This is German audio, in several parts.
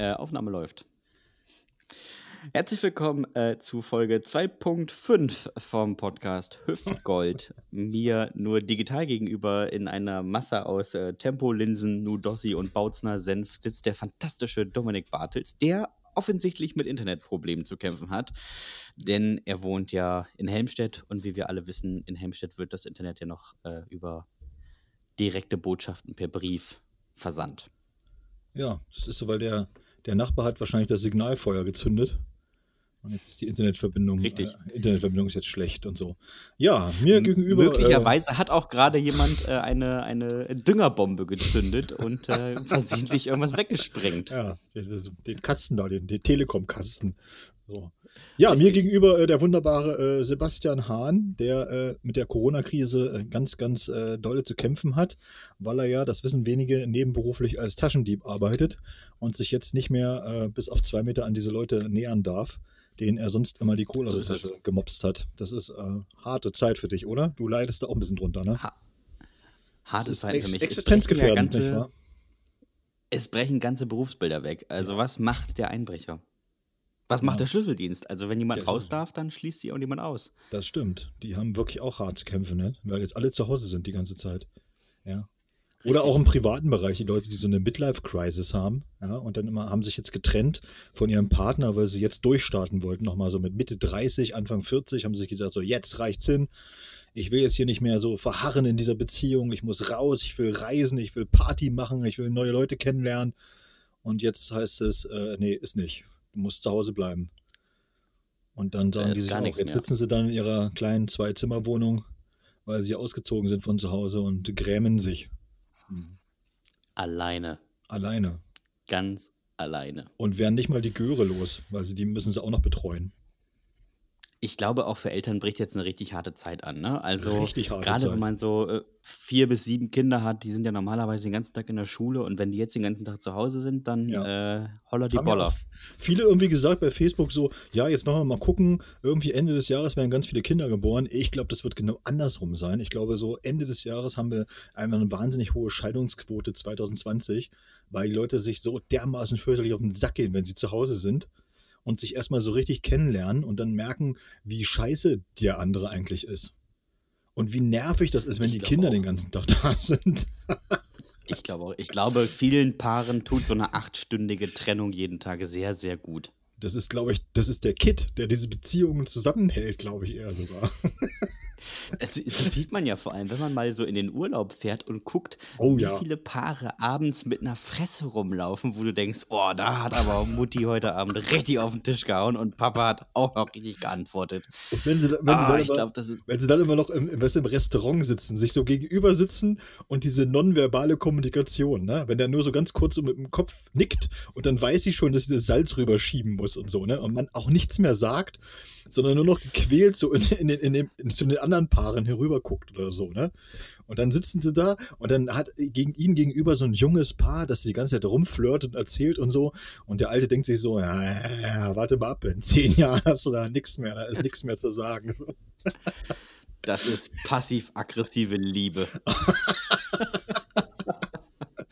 Äh, Aufnahme läuft. Herzlich willkommen äh, zu Folge 2.5 vom Podcast Hüftgold. Mir nur digital gegenüber in einer Masse aus äh, Tempolinsen, Nudossi und Bautzner Senf sitzt der fantastische Dominik Bartels, der offensichtlich mit Internetproblemen zu kämpfen hat. Denn er wohnt ja in Helmstedt und wie wir alle wissen, in Helmstedt wird das Internet ja noch äh, über direkte Botschaften per Brief versandt. Ja, das ist so, weil der, der Nachbar hat wahrscheinlich das Signalfeuer gezündet. Und jetzt ist die Internetverbindung. Richtig. Äh, Internetverbindung ist jetzt schlecht und so. Ja, mir gegenüber. Möglicherweise äh, hat auch gerade jemand äh, eine, eine Düngerbombe gezündet und äh, versehentlich irgendwas weggesprengt. Ja, den Kasten da, den, den Telekom-Kasten. So. Ja, Richtig. mir gegenüber äh, der wunderbare äh, Sebastian Hahn, der äh, mit der Corona-Krise äh, ganz, ganz äh, dolle zu kämpfen hat, weil er ja, das wissen wenige, nebenberuflich als Taschendieb arbeitet und sich jetzt nicht mehr äh, bis auf zwei Meter an diese Leute nähern darf, denen er sonst immer die Kohle so gemopst hat. Das ist harte Zeit für dich, oder? Du leidest da auch ein bisschen drunter, ne? Ha harte Zeit für mich. Existenzgefährdend, nicht wahr? Es brechen ganze Berufsbilder weg. Also, was macht der Einbrecher? Was macht ja. der Schlüsseldienst? Also, wenn jemand raus darf, dann schließt sie auch niemand aus. Das stimmt. Die haben wirklich auch hart zu kämpfen, ne? weil jetzt alle zu Hause sind die ganze Zeit. Ja. Richtig. Oder auch im privaten Bereich, die Leute, die so eine Midlife-Crisis haben, ja, und dann immer haben sich jetzt getrennt von ihrem Partner, weil sie jetzt durchstarten wollten, nochmal so mit Mitte 30, Anfang 40, haben sie sich gesagt, so jetzt reicht's hin. Ich will jetzt hier nicht mehr so verharren in dieser Beziehung, ich muss raus, ich will reisen, ich will Party machen, ich will neue Leute kennenlernen. Und jetzt heißt es, äh, nee, ist nicht du musst zu Hause bleiben. Und dann sagen die sich auch, jetzt sitzen sie dann in ihrer kleinen Zwei-Zimmer-Wohnung, weil sie ausgezogen sind von zu Hause und grämen sich. Hm. Alleine. Alleine. Ganz alleine. Und werden nicht mal die Göre los, weil sie die müssen sie auch noch betreuen ich glaube, auch für Eltern bricht jetzt eine richtig harte Zeit an. Ne? Also gerade wenn man so äh, vier bis sieben Kinder hat, die sind ja normalerweise den ganzen Tag in der Schule und wenn die jetzt den ganzen Tag zu Hause sind, dann ja. äh, holler die Haben Boller. Ja viele irgendwie gesagt bei Facebook so, ja, jetzt machen wir mal gucken, irgendwie Ende des Jahres werden ganz viele Kinder geboren. Ich glaube, das wird genau andersrum sein. Ich glaube, so Ende des Jahres haben wir einfach eine wahnsinnig hohe Scheidungsquote 2020, weil die Leute sich so dermaßen fürchterlich auf den Sack gehen, wenn sie zu Hause sind und sich erstmal so richtig kennenlernen und dann merken, wie scheiße der andere eigentlich ist. Und wie nervig das ist, wenn ich die Kinder auch. den ganzen Tag da sind. ich glaube auch. Ich glaube, vielen Paaren tut so eine achtstündige Trennung jeden Tag sehr, sehr gut. Das ist, glaube ich, das ist der Kit, der diese Beziehungen zusammenhält, glaube ich eher sogar. Das, das, sieht man ja vor allem, wenn man mal so in den Urlaub fährt und guckt, oh, wie ja. viele Paare abends mit einer Fresse rumlaufen, wo du denkst, oh, da hat aber Mutti heute Abend richtig auf den Tisch gehauen und Papa hat auch noch richtig geantwortet. Und wenn sie, wenn ah, sie, dann, immer, glaub, wenn sie dann immer noch im, im Restaurant sitzen, sich so gegenüber sitzen und diese nonverbale Kommunikation, ne? wenn der nur so ganz kurz so mit dem Kopf nickt und dann weiß sie schon, dass sie das Salz rüberschieben muss und so, ne? und man auch nichts mehr sagt sondern nur noch gequält so in, in, in, in, in zu den anderen Paaren herüberguckt oder so, ne? Und dann sitzen sie da und dann hat gegen ihn gegenüber so ein junges Paar, das die ganze Zeit rumflirtet und erzählt und so. Und der Alte denkt sich so, ja, ja, warte mal ab, in zehn Jahren hast du da nichts mehr, da ist nichts mehr zu sagen. So. Das ist passiv-aggressive Liebe.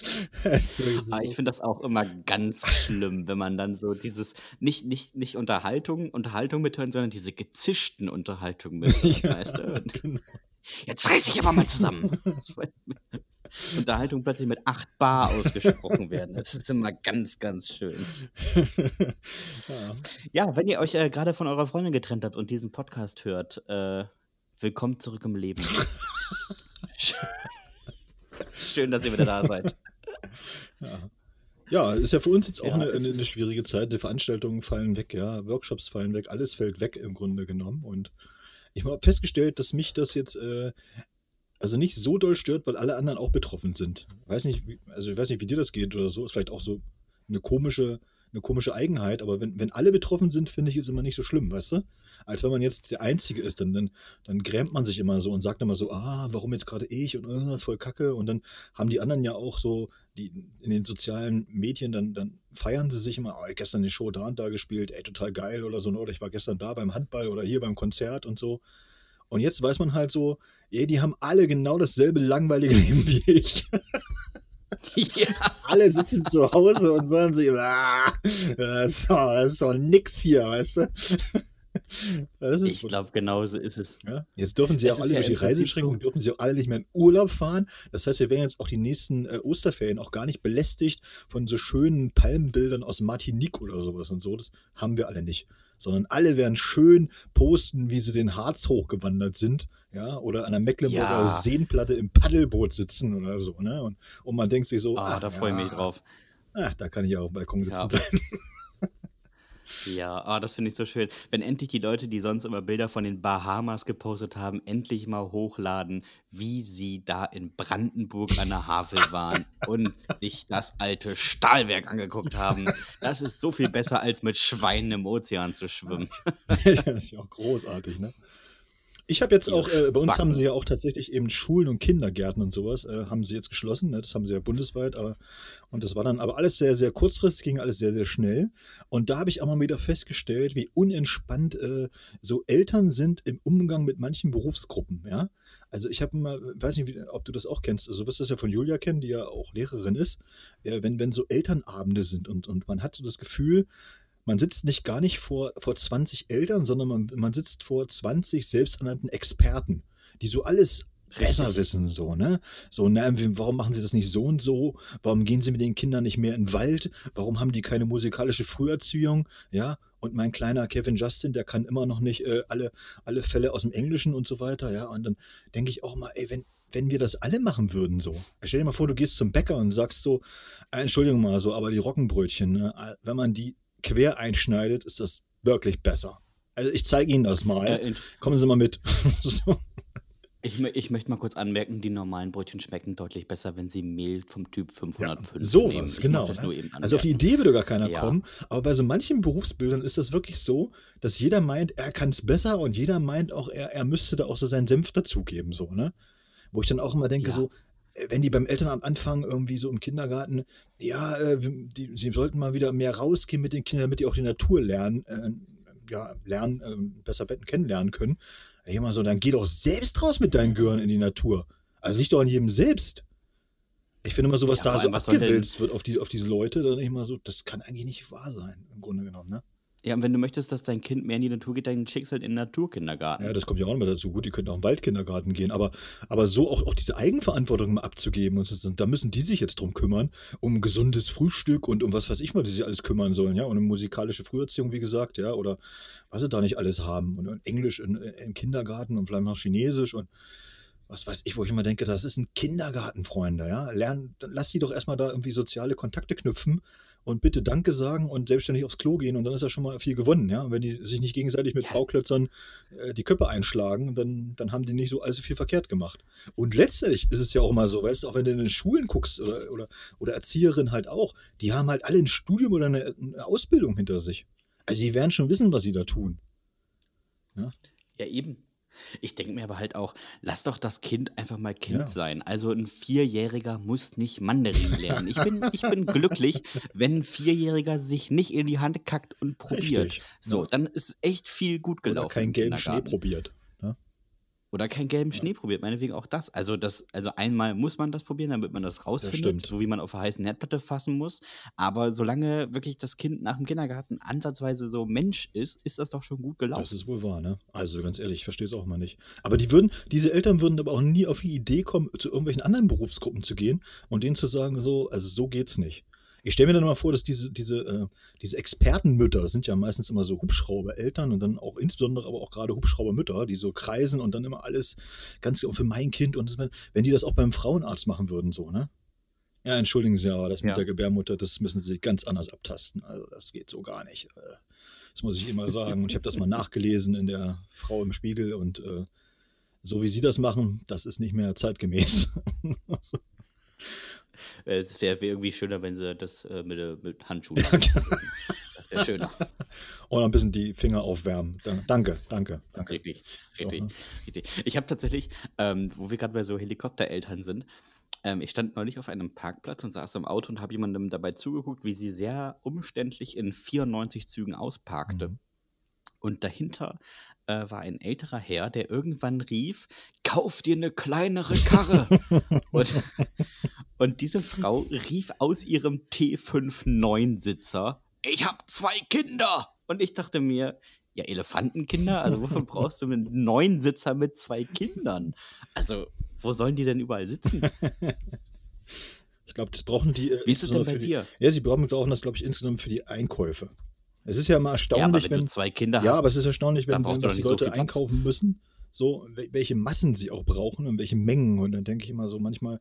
so ah, ich finde das auch immer ganz schlimm, wenn man dann so dieses, nicht, nicht, nicht Unterhaltung, Unterhaltung mithören, sondern diese gezischten Unterhaltungen mithören, ja, weißt du? Genau. Jetzt reiß dich aber mal zusammen. Unterhaltung plötzlich mit 8 Bar ausgesprochen werden. Das ist immer ganz, ganz schön. Ja, ja wenn ihr euch äh, gerade von eurer Freundin getrennt habt und diesen Podcast hört, äh, willkommen zurück im Leben. Schön, dass ihr wieder da seid. Ja. Ja, ist ja für uns jetzt auch ja, eine, eine, eine, schwierige Zeit. Die Veranstaltungen fallen weg, ja, Workshops fallen weg, alles fällt weg im Grunde genommen. Und ich habe festgestellt, dass mich das jetzt äh, also nicht so doll stört, weil alle anderen auch betroffen sind. Weiß nicht, wie, also ich weiß nicht, wie dir das geht oder so. Ist vielleicht auch so eine komische, eine komische Eigenheit, aber wenn, wenn alle betroffen sind, finde ich es immer nicht so schlimm, weißt du? Als wenn man jetzt der Einzige ist. Dann, dann, dann grämt man sich immer so und sagt immer so, ah, warum jetzt gerade ich und äh, voll kacke. Und dann haben die anderen ja auch so, die in den sozialen Medien, dann, dann feiern sie sich immer, oh, gestern die Show da und da gespielt, ey, total geil oder so, oder ich war gestern da beim Handball oder hier beim Konzert und so. Und jetzt weiß man halt so, ey, die haben alle genau dasselbe langweilige Leben wie ich. Ja. Alle sitzen zu Hause und sagen sich, ah, das, ist doch, das ist doch nix hier, weißt du? ich glaube, genauso ist es. Ja? Jetzt dürfen sie es auch alle ja durch die Reisebeschränkungen, dürfen sie auch alle nicht mehr in Urlaub fahren. Das heißt, wir werden jetzt auch die nächsten äh, Osterferien auch gar nicht belästigt von so schönen Palmenbildern aus Martinique oder sowas und so. Das haben wir alle nicht. Sondern alle werden schön posten, wie sie den Harz hochgewandert sind, ja, oder an der Mecklenburger ja. Seenplatte im Paddelboot sitzen oder so, ne? Und, und man denkt sich so, ah, ach, da freue ich mich drauf. Ach, da kann ich ja auf dem Balkon sitzen bleiben. Ja, ah, das finde ich so schön. Wenn endlich die Leute, die sonst immer Bilder von den Bahamas gepostet haben, endlich mal hochladen, wie sie da in Brandenburg an der Havel waren und sich das alte Stahlwerk angeguckt haben. Das ist so viel besser, als mit Schweinen im Ozean zu schwimmen. das ist ja auch großartig, ne? Ich habe jetzt auch, äh, bei uns haben sie ja auch tatsächlich eben Schulen und Kindergärten und sowas, äh, haben sie jetzt geschlossen. Ne? Das haben sie ja bundesweit. Aber, und das war dann aber alles sehr, sehr kurzfristig, ging alles sehr, sehr schnell. Und da habe ich auch mal wieder festgestellt, wie unentspannt äh, so Eltern sind im Umgang mit manchen Berufsgruppen. Ja? Also ich habe mal, weiß nicht, wie, ob du das auch kennst, also wirst du das ja von Julia kennen, die ja auch Lehrerin ist, äh, wenn, wenn so Elternabende sind und, und man hat so das Gefühl, man sitzt nicht gar nicht vor, vor 20 Eltern, sondern man, man sitzt vor 20 selbsternannten Experten, die so alles besser Richtig. wissen, so, ne? So, na, warum machen sie das nicht so und so? Warum gehen sie mit den Kindern nicht mehr in den Wald? Warum haben die keine musikalische Früherziehung? Ja? Und mein kleiner Kevin Justin, der kann immer noch nicht äh, alle, alle Fälle aus dem Englischen und so weiter, ja? Und dann denke ich auch mal, ey, wenn, wenn wir das alle machen würden, so. Stell dir mal vor, du gehst zum Bäcker und sagst so, äh, Entschuldigung mal so, aber die Roggenbrötchen, ne, wenn man die quer einschneidet, ist das wirklich besser. Also ich zeige Ihnen das mal. Äh, Kommen Sie mal mit. ich, ich, möchte mal kurz anmerken, die normalen Brötchen schmecken deutlich besser, wenn sie Mehl vom Typ 505 ja, Sowas, genau. Ne? Also auf die Idee würde gar keiner ja. kommen. Aber bei so manchen Berufsbildern ist das wirklich so, dass jeder meint, er kann es besser und jeder meint auch, er, er müsste da auch so seinen Senf dazugeben. So, ne? Wo ich dann auch immer denke, ja. so, wenn die beim Elternamt anfangen, irgendwie so im Kindergarten, ja, äh, die, sie sollten mal wieder mehr rausgehen mit den Kindern, damit die auch die Natur lernen, äh, ja, lernen, äh, besser Betten kennenlernen können. Ich immer so, dann geh doch selbst raus mit deinen Gehirn in die Natur. Also nicht doch an jedem selbst. Ich finde immer so, was ja, da so abgewälzt wird auf, die, auf diese Leute, dann ich mal so, das kann eigentlich nicht wahr sein, im Grunde genommen, ne? Ja, und wenn du möchtest, dass dein Kind mehr in die Natur geht, dann schickst halt in den Naturkindergarten. Ja, das kommt ja auch mal dazu. Gut, die könnten auch im Waldkindergarten gehen, aber, aber so auch, auch diese Eigenverantwortung mal abzugeben und so, da müssen die sich jetzt drum kümmern, um gesundes Frühstück und um was weiß ich mal, die sich alles kümmern sollen, ja, und um musikalische Früherziehung, wie gesagt, ja, oder was sie da nicht alles haben und, und Englisch in, in Kindergarten und vielleicht noch Chinesisch und was weiß ich, wo ich immer denke, das ist ein Kindergarten, Freunde, ja. Lernen, lass die doch erstmal da irgendwie soziale Kontakte knüpfen und bitte Danke sagen und selbstständig aufs Klo gehen und dann ist ja schon mal viel gewonnen, ja. Und wenn die sich nicht gegenseitig mit ja. Bauklötzern äh, die Köpfe einschlagen, dann, dann haben die nicht so allzu viel verkehrt gemacht. Und letztlich ist es ja auch mal so, weißt du, auch wenn du in den Schulen guckst oder, oder, oder Erzieherinnen halt auch, die haben halt alle ein Studium oder eine, eine Ausbildung hinter sich. Also die werden schon wissen, was sie da tun. Ja, ja eben. Ich denke mir aber halt auch, lass doch das Kind einfach mal Kind ja. sein. Also ein Vierjähriger muss nicht Mandarin lernen. Ich bin, ich bin glücklich, wenn ein Vierjähriger sich nicht in die Hand kackt und probiert. Richtig. So, ja. dann ist echt viel gut gelaufen. Oder keinen gelben Schnee probiert. Oder keinen gelben Schnee probiert, meinetwegen auch das. Also das, also einmal muss man das probieren, damit man das rausfindet, so wie man auf einer heißen Herdplatte fassen muss. Aber solange wirklich das Kind nach dem Kindergarten ansatzweise so Mensch ist, ist das doch schon gut gelaufen. Das ist wohl wahr, ne? Also ganz ehrlich, ich verstehe es auch mal nicht. Aber die würden, diese Eltern würden aber auch nie auf die Idee kommen, zu irgendwelchen anderen Berufsgruppen zu gehen und denen zu sagen, so, also so geht's nicht. Ich stelle mir dann mal vor, dass diese, diese, äh, diese Expertenmütter, das sind ja meistens immer so Hubschraubereltern und dann auch insbesondere aber auch gerade Hubschraubermütter, die so kreisen und dann immer alles ganz genau für mein Kind und das, wenn die das auch beim Frauenarzt machen würden, so, ne? Ja, entschuldigen Sie, aber das mit ja. der Gebärmutter, das müssen Sie ganz anders abtasten. Also das geht so gar nicht. Äh, das muss ich immer sagen. Und ich habe das mal nachgelesen in der Frau im Spiegel und äh, so wie Sie das machen, das ist nicht mehr zeitgemäß. Äh, es wäre wär irgendwie schöner, wenn sie das äh, mit, mit Handschuhen machen. das wäre schöner. Und ein bisschen die Finger aufwärmen. Danke, danke. danke. Richtig, richtig, so, ne? richtig. Ich habe tatsächlich, ähm, wo wir gerade bei so Helikoptereltern sind, ähm, ich stand neulich auf einem Parkplatz und saß im Auto und habe jemandem dabei zugeguckt, wie sie sehr umständlich in 94 Zügen ausparkte. Mhm. Und dahinter äh, war ein älterer Herr, der irgendwann rief: Kauf dir eine kleinere Karre. und, Und diese Frau rief aus ihrem T59-Sitzer, ich habe zwei Kinder. Und ich dachte mir, ja, Elefantenkinder? Also wofür brauchst du einen neuen Sitzer mit zwei Kindern? Also, wo sollen die denn überall sitzen? Ich glaube, das brauchen die. Wie ist es denn bei die, dir? Ja, sie brauchen, brauchen das, glaube ich, insgesamt für die Einkäufe. Es ist ja immer erstaunlich, ja, wenn, wenn, du zwei Kinder ja, hast. aber es ist erstaunlich, wenn, wenn die so Leute Platz. einkaufen müssen, so welche Massen sie auch brauchen und welche Mengen. Und dann denke ich immer so manchmal,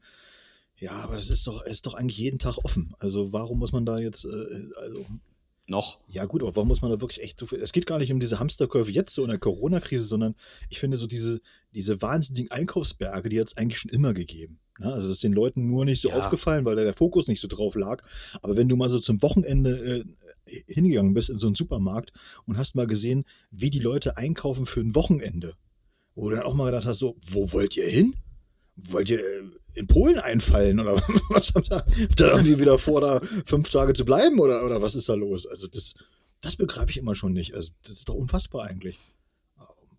ja, aber es ist doch, es ist doch eigentlich jeden Tag offen. Also warum muss man da jetzt, äh, also Noch. ja gut, aber warum muss man da wirklich echt so viel? Es geht gar nicht um diese Hamsterkäufe jetzt so in der Corona-Krise, sondern ich finde so diese, diese wahnsinnigen Einkaufsberge, die hat es eigentlich schon immer gegeben. Ne? Also das ist den Leuten nur nicht so Ja. aufgefallen, weil da der Fokus nicht so drauf lag. Aber wenn du mal so zum Wochenende äh, hingegangen bist in so einen Supermarkt und hast mal gesehen, wie die Leute einkaufen für ein Wochenende, wo du dann auch mal gedacht hast, so, wo wollt ihr hin? Wollt ihr äh, in Polen einfallen oder was habt ihr habt irgendwie wieder vor, da fünf Tage zu bleiben oder, oder was ist da los? Also das, das begreife ich immer schon nicht. Also das ist doch unfassbar eigentlich.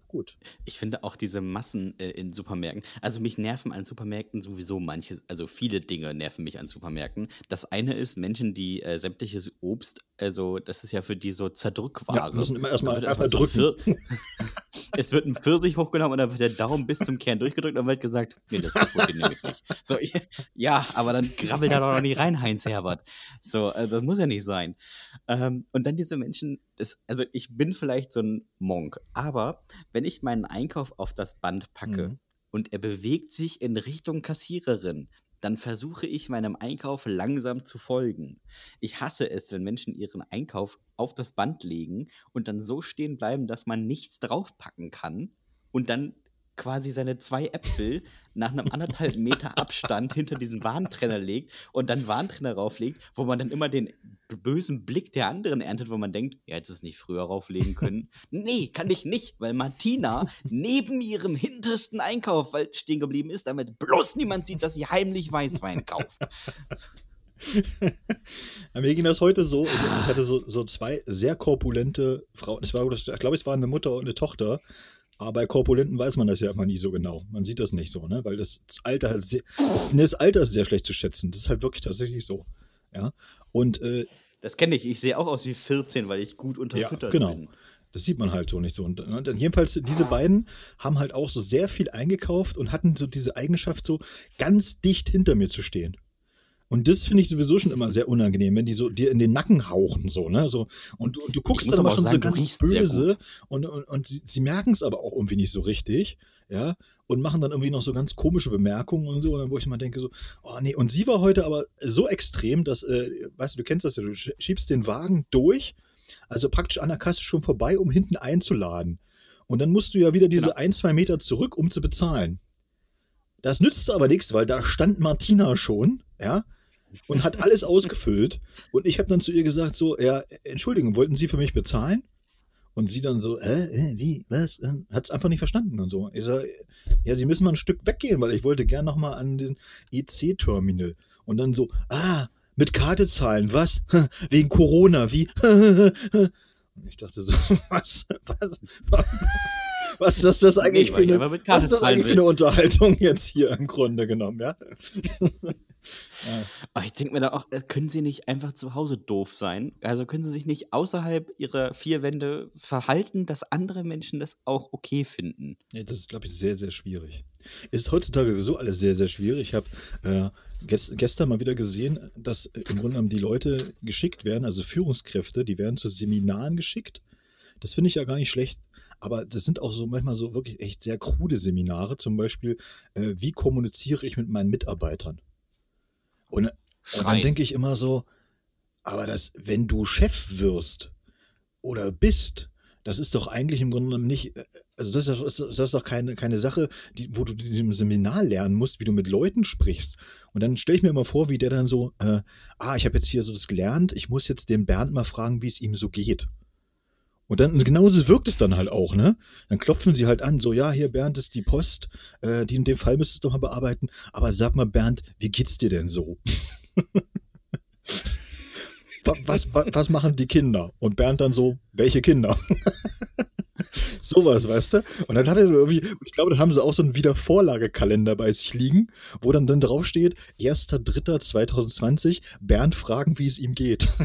Gut. Ich finde auch diese Massen äh, in Supermärkten, also mich nerven an Supermärkten sowieso manche, also viele Dinge nerven mich an Supermärkten. Das eine ist Menschen, die äh, sämtliches Obst, also das ist ja für die so Zerdrückware. Ja, müssen immer erstmal- so ein drücken. Es wird ein Pfirsich hochgenommen und dann wird der Daumen bis zum Kern durchgedrückt und dann wird gesagt, nee, das Kaputt, den nehme ich nicht. So, ich, ja, aber dann grabbel da doch noch nicht rein, Heinz Herbert. So, äh, das muss ja nicht sein. Ähm, und dann diese Menschen, das, also ich bin vielleicht so ein Monk, aber wenn ich meinen Einkauf auf das Band packe Mhm. und er bewegt sich in Richtung Kassiererin, dann versuche ich meinem Einkauf langsam zu folgen. Ich hasse es, wenn Menschen ihren Einkauf auf das Band legen und dann so stehen bleiben, dass man nichts draufpacken kann und dann quasi seine zwei Äpfel nach einem anderthalb Meter Abstand hinter diesen Warntrenner legt und dann Warntrenner rauflegt, wo man dann immer den bösen Blick der anderen erntet, wo man denkt, ja, hättest es nicht früher rauflegen können. nee, kann ich nicht, weil Martina neben ihrem hintersten Einkauf stehen geblieben ist, damit bloß niemand sieht, dass sie heimlich Weißwein kauft. Mir ging das heute so. Ich, ich hatte so, so zwei sehr korpulente Frauen. Ich, war, ich glaube, es waren eine Mutter und eine Tochter. Aber bei Korpulenten weiß man das ja immer nie so genau. Man sieht das nicht so, ne? Weil das, das Alter halt sehr, das, das Alter ist sehr schlecht zu schätzen. Das ist halt wirklich tatsächlich so. Ja. Und äh, Das kenne ich. Ich sehe auch aus wie 14, weil ich gut unterfüttert genau. bin. Das sieht man halt so nicht so. Und, und dann jedenfalls, diese beiden haben halt auch so sehr viel eingekauft und hatten so diese Eigenschaft, so ganz dicht hinter mir zu stehen. Und das finde ich sowieso schon immer sehr unangenehm, wenn die so dir in den Nacken hauchen, so, ne? So, und, und du guckst dann aber schon sagen, so ganz böse und, und, und sie, sie merken es aber auch irgendwie nicht so richtig, ja, und machen dann irgendwie noch so ganz komische Bemerkungen und so, und dann, wo ich mal denke, so, oh nee, und sie war heute aber so extrem, dass, äh, weißt du, du kennst das ja, du sch- schiebst den Wagen durch, also praktisch an der Kasse schon vorbei, um hinten einzuladen. Und dann musst du ja wieder diese Genau. ein, zwei Meter zurück, um zu bezahlen. Das nützt aber nichts, weil da stand Martina schon, ja, und hat alles ausgefüllt. Und ich habe dann zu ihr gesagt, so, ja, Entschuldigung, wollten Sie für mich bezahlen? Und sie dann so, hä, äh, wie, was? Hat es einfach nicht verstanden und so. Ich sag, ja, Sie müssen mal ein Stück weggehen, weil ich wollte gern noch mal an den IC-Terminal. Und dann so, ah, mit Karte zahlen, was? Wegen Corona, wie? Und ich dachte so, was? Was, was ist das, eigentlich Nee, für eine, was ist das eigentlich für eine Unterhaltung jetzt hier im Grunde genommen, ja? Aber ich denke mir da auch, äh, können sie nicht einfach zu Hause doof sein? Also können sie sich nicht außerhalb ihrer vier Wände verhalten, dass andere Menschen das auch okay finden? Ja, das ist, glaube ich, sehr, sehr schwierig. Ist heutzutage sowieso alles sehr, sehr schwierig. Ich habe äh, gest gestern mal wieder gesehen, dass äh, im Grunde genommen die Leute geschickt werden, also Führungskräfte, die werden zu Seminaren geschickt. Das finde ich ja gar nicht schlecht. Aber das sind auch so manchmal so wirklich echt sehr krude Seminare. Zum Beispiel, äh, wie kommuniziere ich mit meinen Mitarbeitern? Und, und dann Schreien. denke ich immer so, aber das, wenn du Chef wirst oder bist, das ist doch eigentlich im Grunde genommen nicht, äh, also das ist, das ist das ist doch keine, keine Sache, die, wo du in dem Seminar lernen musst, wie du mit Leuten sprichst. Und dann stelle ich mir immer vor, wie der dann so, äh, ah, ich habe jetzt hier so das gelernt, ich muss jetzt den Bernd mal fragen, wie es ihm so geht. Und dann, genauso wirkt es dann halt auch, ne? Dann klopfen sie halt an, so, ja, hier, Bernd, ist die Post, äh, die in dem Fall müsstest du mal bearbeiten. Aber sag mal, Bernd, wie geht's dir denn so? Wa- was, was, was machen die Kinder? Und Bernd dann so, welche Kinder? Sowas, weißt du? Und dann hat er irgendwie, ich glaube, dann haben sie auch so einen Wiedervorlagekalender bei sich liegen, wo dann dann draufsteht, 1.3.2020, Bernd fragen, wie es ihm geht.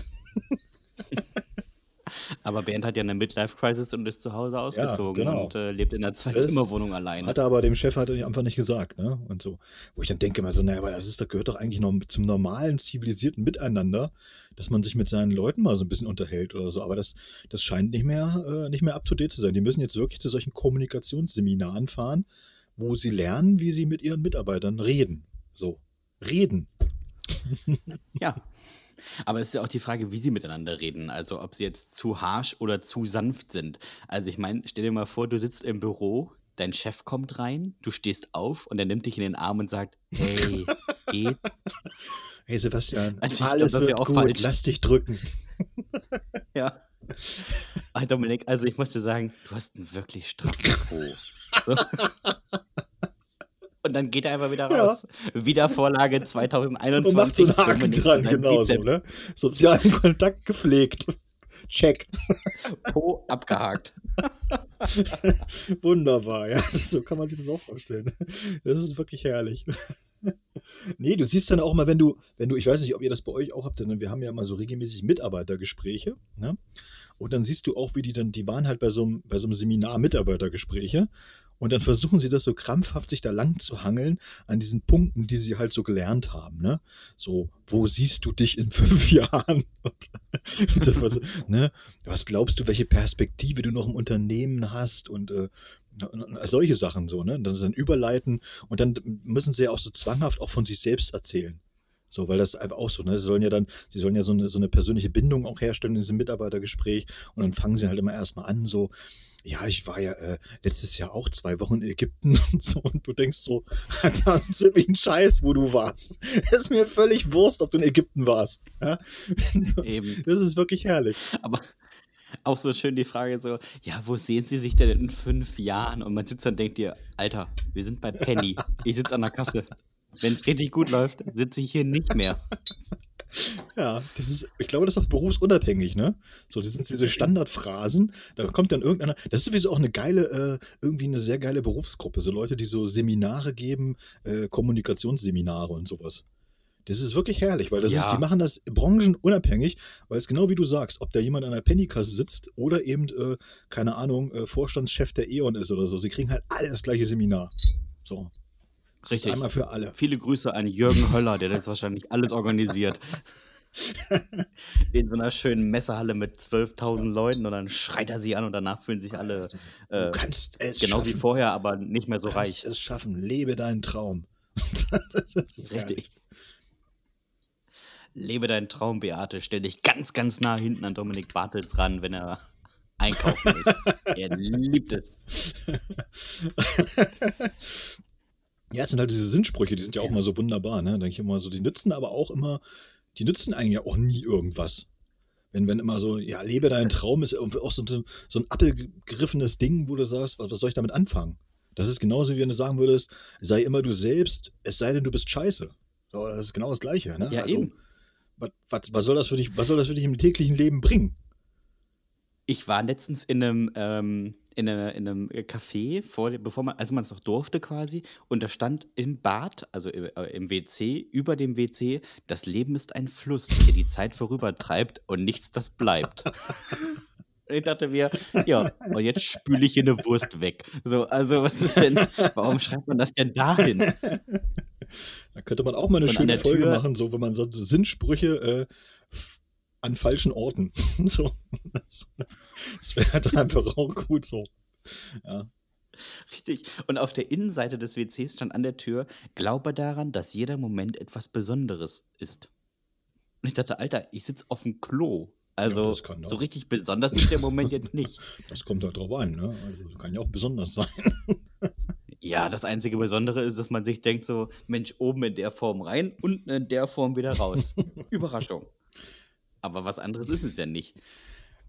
Aber Bernd hat ja eine Midlife-Crisis und ist zu Hause ausgezogen ja, genau. und äh, lebt in einer Zweizimmerwohnung alleine. Hat er aber dem Chef er einfach nicht gesagt, ne? Und so. Wo ich dann denke mal so, naja, aber das ist, das gehört doch eigentlich noch zum normalen, zivilisierten Miteinander, dass man sich mit seinen Leuten mal so ein bisschen unterhält oder so. Aber das, das scheint nicht mehr, äh, nicht mehr up to date zu sein. Die müssen jetzt wirklich zu solchen Kommunikationsseminaren fahren, wo sie lernen, wie sie mit ihren Mitarbeitern reden. So. Reden. ja, aber es ist ja auch die Frage, wie sie miteinander reden. Also ob sie jetzt zu harsh oder zu sanft sind. Also ich meine, stell dir mal vor, du sitzt im Büro, dein Chef kommt rein, du stehst auf und er nimmt dich in den Arm und sagt, hey, geht's? Hey Sebastian, also alles glaub, wird gut, falsch. lass dich drücken. ja. Ah, Dominik, also ich muss dir sagen, du hast einen wirklich straffen Po. Und dann geht er einfach wieder raus. Ja. Wiedervorlage 2021. Und macht so einen Haken dran, genau so, ne? Sozialen Kontakt gepflegt. Check. Po abgehakt. Wunderbar, ja. So kann man sich das auch vorstellen. Das ist wirklich herrlich. Nee, du siehst dann auch mal, wenn du, wenn du, ich weiß nicht, ob ihr das bei euch auch habt, denn wir haben ja mal so regelmäßig Mitarbeitergespräche, ne? Und dann siehst du auch, wie die dann, die waren halt bei so einem, bei so einem Seminar Mitarbeitergespräche und dann versuchen sie das so krampfhaft sich da lang zu hangeln an diesen Punkten, die sie halt so gelernt haben. Ne? So, wo siehst du dich in fünf Jahren? was, ne? was glaubst du, welche Perspektive du noch im Unternehmen hast und äh, solche Sachen so, ne? Dann, dann überleiten und dann müssen sie ja auch so zwanghaft auch von sich selbst erzählen. So, weil das einfach auch so, ne? Sie sollen ja dann, sie sollen ja so eine, so eine persönliche Bindung auch herstellen in diesem Mitarbeitergespräch und dann fangen sie halt immer erstmal an, so, ja, ich war ja äh, letztes Jahr auch zwei Wochen in Ägypten und so und du denkst so, das ist ziemlich ein Scheiß, wo du warst. Es ist mir völlig Wurst, ob du in Ägypten warst. Ja? Eben. Das ist wirklich herrlich. Aber auch so schön die Frage so, ja, wo sehen Sie sich denn in fünf Jahren? Und man sitzt dann und denkt dir, Alter, wir sind bei Penny. Ich sitze an der Kasse. Wenn es richtig gut läuft, sitze ich hier nicht mehr. Ja, das ist, ich glaube, das ist auch berufsunabhängig, ne? So, das sind diese Standardphrasen, da kommt dann irgendeiner, das ist sowieso auch eine geile, äh, irgendwie eine sehr geile Berufsgruppe, so Leute, die so Seminare geben, äh, Kommunikationsseminare und sowas. Das ist wirklich herrlich, weil das ja. ist, die machen das branchenunabhängig, weil es genau wie du sagst, ob da jemand an der Pennykasse sitzt oder eben, äh, keine Ahnung, äh, Vorstandschef der E.ON ist oder so. Sie kriegen halt alle das gleiche Seminar. So. Richtig. Einmal für alle. Viele Grüße an Jürgen Höller, der das wahrscheinlich alles organisiert. In so einer schönen Messehalle mit 12.000 Leuten und dann schreit er sie an und danach fühlen sich alle äh, genau schaffen. wie vorher, aber nicht mehr so du reich. es schaffen, lebe deinen Traum. das ist Richtig. Lebe deinen Traum, Beate. Stell dich ganz, ganz nah hinten an Dominik Bartels ran, wenn er einkaufen ist. er liebt es. Ja, es sind halt diese Sinnsprüche, die sind ja auch immer so wunderbar, ne? Denke ich immer so, die nützen aber auch immer, die nützen eigentlich auch nie irgendwas. Wenn, wenn immer so, ja, lebe deinen Traum ist irgendwie auch so, so ein abgegriffenes Ding, wo du sagst, was, was soll ich damit anfangen? Das ist genauso, wie wenn du sagen würdest, sei immer du selbst, es sei denn, du bist scheiße. So, das ist genau das Gleiche, ne? Ja, also, eben. Was, was, was, soll das für dich, was soll das für dich im täglichen Leben bringen? Ich war letztens in einem, ähm, in, eine, in einem Café, vor, bevor man, als man es noch durfte quasi, und da stand im Bad, also im, äh, im WC, über dem WC, das Leben ist ein Fluss, der die Zeit vorübertreibt und nichts, das bleibt. ich dachte mir, ja, und jetzt spüle ich hier eine Wurst weg. So, also was ist denn, warum schreibt man das denn dahin? Da könnte man auch mal eine und schöne Folge Tür, machen, so wenn man so Sinnsprüche äh, an falschen Orten. so. Das, das wäre halt einfach auch gut so. Ja. Richtig. Und auf der Innenseite des WCs stand an der Tür, glaube daran, dass jeder Moment etwas Besonderes ist. Und ich dachte, Alter, ich sitze auf dem Klo. Also ja, so richtig besonders ist der Moment jetzt nicht. Das kommt halt drauf an, ne? Also kann ja auch besonders sein. ja, das einzige Besondere ist, dass man sich denkt so, Mensch, oben in der Form rein, unten in der Form wieder raus. Überraschung. Aber was anderes ist es ja nicht.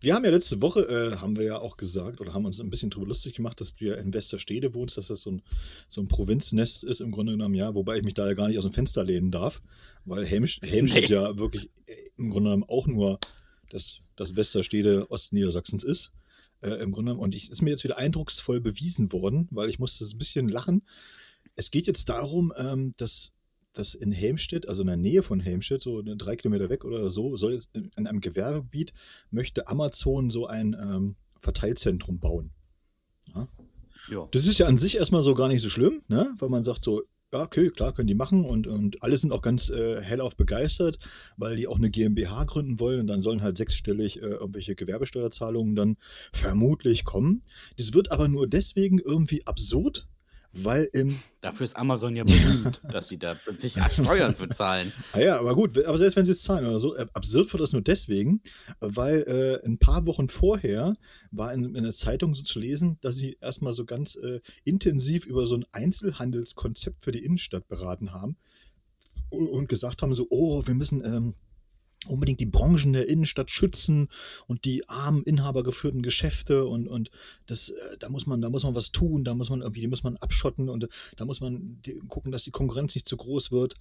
Wir haben ja letzte Woche, äh, haben wir ja auch gesagt, oder haben uns ein bisschen drüber lustig gemacht, dass du ja in Westerstede wohnst, dass das so ein, so ein Provinznest ist im Grunde genommen, ja, wobei ich mich da ja gar nicht aus dem Fenster lehnen darf, weil Helmstedt nee. ja wirklich äh, im Grunde genommen auch nur das, das Westerstede Ostniedersachsens ist. äh, im Grunde. Und es ist mir jetzt wieder eindrucksvoll bewiesen worden, weil ich musste ein bisschen lachen. Es geht jetzt darum, ähm, dass dass in Helmstedt, also in der Nähe von Helmstedt, so drei Kilometer weg oder so, soll in einem Gewerbegebiet, möchte Amazon so ein ähm, Verteilzentrum bauen. Ja? Ja. Das ist ja an sich erstmal so gar nicht so schlimm, ne? weil man sagt so, ja, okay, klar, können die machen und, und alle sind auch ganz äh, hellauf begeistert, weil die auch eine GmbH gründen wollen und dann sollen halt sechsstellig äh, irgendwelche Gewerbesteuerzahlungen dann vermutlich kommen. Das wird aber nur deswegen irgendwie absurd, weil im. Dafür ist Amazon ja berühmt, dass sie da sich Steuern für zahlen. Ah ja, aber gut, aber selbst wenn sie es zahlen oder so, äh, absurd wird das nur deswegen, weil äh, ein paar Wochen vorher war in, in der Zeitung so zu lesen, dass sie erstmal so ganz äh, intensiv über so ein Einzelhandelskonzept für die Innenstadt beraten haben und, und gesagt haben so, oh, wir müssen ähm, unbedingt die Branchen der Innenstadt schützen und die armen inhabergeführten Geschäfte und und das äh, da muss man da muss man was tun da muss man irgendwie die muss man abschotten und da muss man gucken dass die Konkurrenz nicht zu groß wird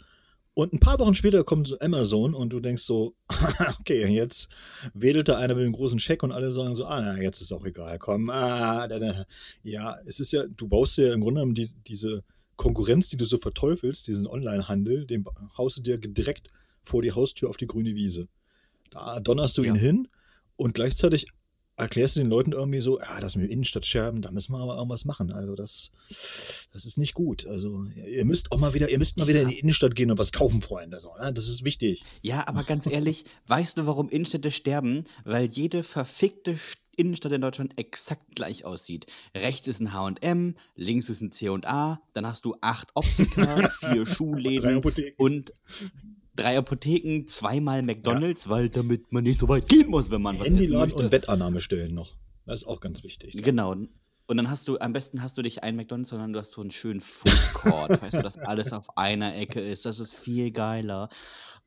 und ein paar Wochen später kommt so Amazon und du denkst so okay jetzt wedelt da einer mit dem großen Scheck und alle sagen so ah na jetzt ist auch egal komm ah da, da. ja es ist ja du baust ja im Grunde genommen die, diese Konkurrenz die du so verteufelst diesen Onlinehandel den haust du dir direkt vor die Haustür auf die grüne Wiese. Da donnerst du ja. ihn hin und gleichzeitig erklärst du den Leuten irgendwie so, ja, das mit Innenstadt scherben, da müssen wir aber irgendwas machen. Also das, das ist nicht gut. Also ihr müsst auch mal wieder, ihr müsst mal wieder in die Innenstadt gehen und was kaufen, Freunde. So, ne? Das ist wichtig. Ja, aber ganz ehrlich, weißt du, warum Innenstädte sterben? Weil jede verfickte Innenstadt in Deutschland exakt gleich aussieht. Rechts ist ein H&M, links ist ein C&A, dann hast du acht Optiker, vier Schuhläden und drei Apotheken, zweimal McDonalds, ja. weil damit man nicht so weit gehen muss, wenn man was Handyladen essen möchte. und Wettannahmestellen noch. Das ist auch ganz wichtig. Genau. Und dann hast du, am besten hast du dich ein McDonalds, sondern du hast so einen schönen Food Court, weißt du, dass alles auf einer Ecke ist. Das ist viel geiler.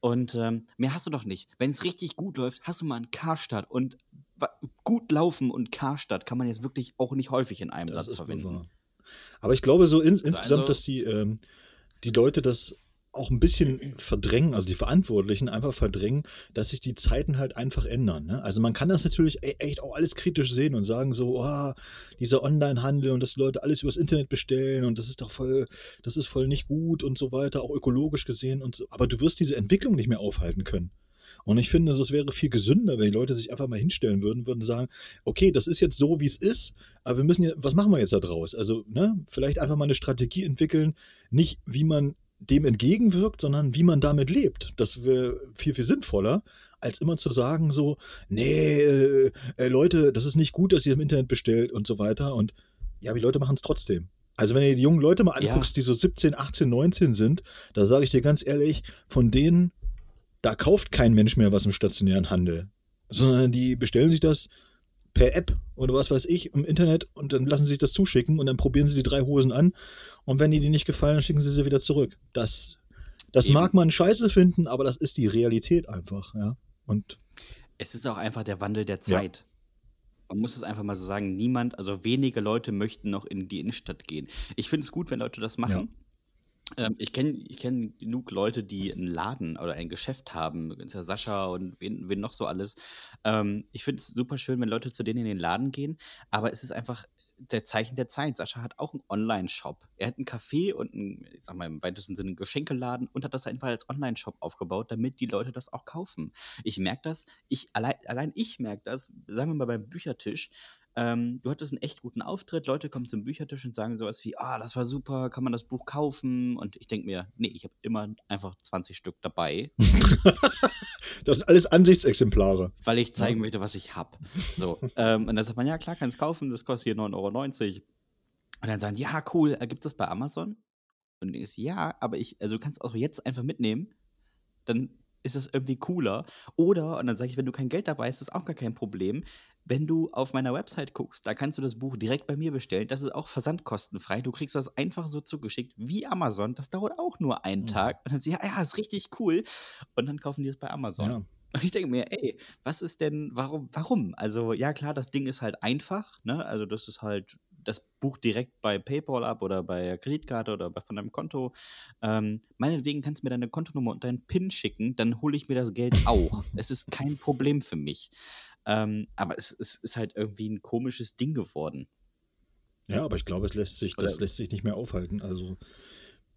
Und ähm, mehr hast du doch nicht. Wenn es richtig gut läuft, hast du mal einen Karstadt. Und gut laufen und Karstadt kann man jetzt wirklich auch nicht häufig in einem das Satz verwenden. Aber ich glaube so in, also insgesamt, also, dass die, ähm, die Leute das auch ein bisschen verdrängen, also die Verantwortlichen einfach verdrängen, dass sich die Zeiten halt einfach ändern. Ne? Also man kann das natürlich e-, echt auch alles kritisch sehen und sagen so, oh, dieser Online-Handel und dass die Leute alles übers Internet bestellen und das ist doch voll, das ist voll nicht gut und so weiter, auch ökologisch gesehen und so. Aber du wirst diese Entwicklung nicht mehr aufhalten können. Und ich finde, es wäre viel gesünder, wenn die Leute sich einfach mal hinstellen würden, würden sagen, okay, das ist jetzt so, wie es ist, aber wir müssen ja, was machen wir jetzt da draus? Also, ne, vielleicht einfach mal eine Strategie entwickeln, nicht wie man dem entgegenwirkt, sondern wie man damit lebt. Das wäre viel, viel sinnvoller, als immer zu sagen so, nee, äh, äh, Leute, das ist nicht gut, dass ihr im Internet bestellt und so weiter. Und ja, die Leute machen es trotzdem. Also wenn du die jungen Leute mal anguckst, ja. die so 17, 18, 19 sind, da sage ich dir ganz ehrlich, von denen, da kauft kein Mensch mehr was im stationären Handel. Sondern die bestellen sich das per App oder was weiß ich im Internet und dann lassen sie sich das zuschicken und dann probieren sie die drei Hosen an und wenn die dir nicht gefallen, dann schicken sie sie wieder zurück. Das, das mag man scheiße finden, aber das ist die Realität einfach, ja. Und es ist auch einfach der Wandel der Zeit. Ja. Man muss es einfach mal so sagen, niemand, also wenige Leute möchten noch in die Innenstadt gehen. Ich finde es gut, wenn Leute das machen. Ja. Ähm, ich kenne ich kenn genug Leute, die einen Laden oder ein Geschäft haben, Sascha und wen, wen noch so alles. Ähm, ich finde es super schön, wenn Leute zu denen in den Laden gehen, aber es ist einfach der Zeichen der Zeit. Sascha hat auch einen Online-Shop. Er hat einen Café und einen, ich sag mal im weitesten Sinne einen Geschenkeladen und hat das einfach als Online-Shop aufgebaut, damit die Leute das auch kaufen. Ich merke das, ich, allein, allein ich merke das, sagen wir mal beim Büchertisch, ähm, du hattest einen echt guten Auftritt. Leute kommen zum Büchertisch und sagen sowas wie, ah, das war super, kann man das Buch kaufen? Und ich denke mir, nee, ich habe immer einfach 20 Stück dabei. das sind alles Ansichtsexemplare. Weil ich zeigen ja. möchte, was ich habe. So, ähm, und dann sagt man, ja, klar, kannst kaufen, das kostet hier 9,90 Euro. Und dann sagen, ja, cool, äh, gibt es das bei Amazon? Und ich ist ja, aber ich, also du kannst auch jetzt einfach mitnehmen. Dann ist das irgendwie cooler. Oder, und dann sage ich, wenn du kein Geld dabei hast, ist das auch gar kein Problem. Wenn du auf meiner Website guckst, da kannst du das Buch direkt bei mir bestellen. Das ist auch versandkostenfrei. Du kriegst das einfach so zugeschickt wie Amazon. Das dauert auch nur einen mhm. Tag. Und dann sie, ja, ja, ist richtig cool. Und dann kaufen die es bei Amazon. Ja. Und ich denke mir, ey, was ist denn, warum, warum? Also, ja, klar, das Ding ist halt einfach, ne? Also, das ist halt das Buch direkt bei PayPal ab oder bei Kreditkarte oder bei, von deinem Konto. Ähm, meinetwegen kannst du mir deine Kontonummer und deinen PIN schicken, dann hole ich mir das Geld auch. es ist kein Problem für mich. Ähm, aber es, es, ist halt irgendwie ein komisches Ding geworden. Ja, aber ich glaube, es lässt sich, das lässt sich nicht mehr aufhalten. Also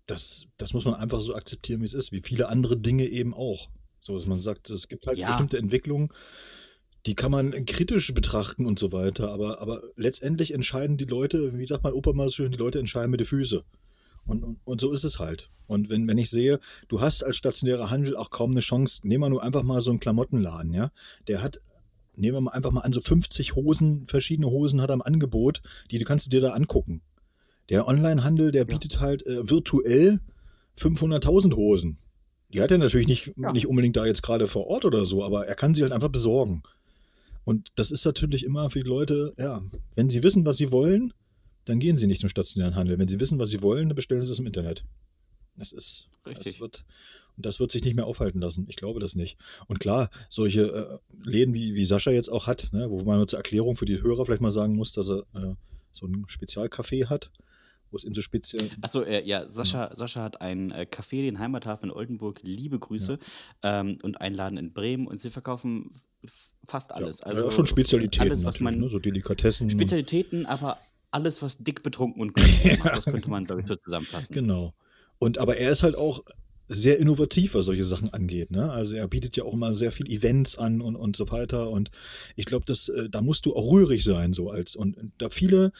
das, das muss man einfach so akzeptieren, wie es ist, wie viele andere Dinge eben auch. So, dass man sagt, es gibt halt ja. bestimmte Entwicklungen, die kann man kritisch betrachten und so weiter, aber, aber letztendlich entscheiden die Leute, wie sagt mein Opa mal so schön, die Leute entscheiden mit den Füßen. Und, und, und, so ist es halt. Und wenn, wenn ich sehe, du hast als stationärer Handel auch kaum eine Chance, nehmen wir nur einfach mal so einen Klamottenladen, ja. Der hat, nehmen wir mal einfach mal an, so 50 Hosen, verschiedene Hosen hat er im Angebot, die du kannst du dir da angucken. Der Onlinehandel, der bietet ja. halt äh, virtuell 500.000 Hosen. Die hat er natürlich nicht, ja. nicht unbedingt da jetzt gerade vor Ort oder so, aber er kann sie halt einfach besorgen. Und das ist natürlich immer für die Leute, ja, wenn sie wissen, was sie wollen, dann gehen sie nicht zum stationären Handel. Wenn sie wissen, was sie wollen, dann bestellen sie es im Internet. Das ist, Richtig. Das wird, und das wird sich nicht mehr aufhalten lassen. Ich glaube das nicht. Und klar, solche äh, Läden wie, wie Sascha jetzt auch hat, ne, wo man zur Erklärung für die Hörer vielleicht mal sagen muss, dass er äh, so ein Spezialcafé hat, wo es eben so speziell. Achso, äh, ja, Sascha, ja. Sascha hat ein äh, Café, den Heimathafen in Oldenburg, liebe Grüße, ja. ähm, und einen Laden in Bremen und sie verkaufen fast alles. Ja, also ja, schon Spezialitäten, alles, was man, ne? so Delikatessen. Spezialitäten, aber alles, was dick betrunken und glücklich macht, das könnte man, glaube ich, so zusammenfassen. Genau. Und aber er ist halt auch sehr innovativ, was solche Sachen angeht. Ne? Also er bietet ja auch immer sehr viel Events an und, und so weiter. Und ich glaube, dass äh, da musst du auch rührig sein, so als und da viele,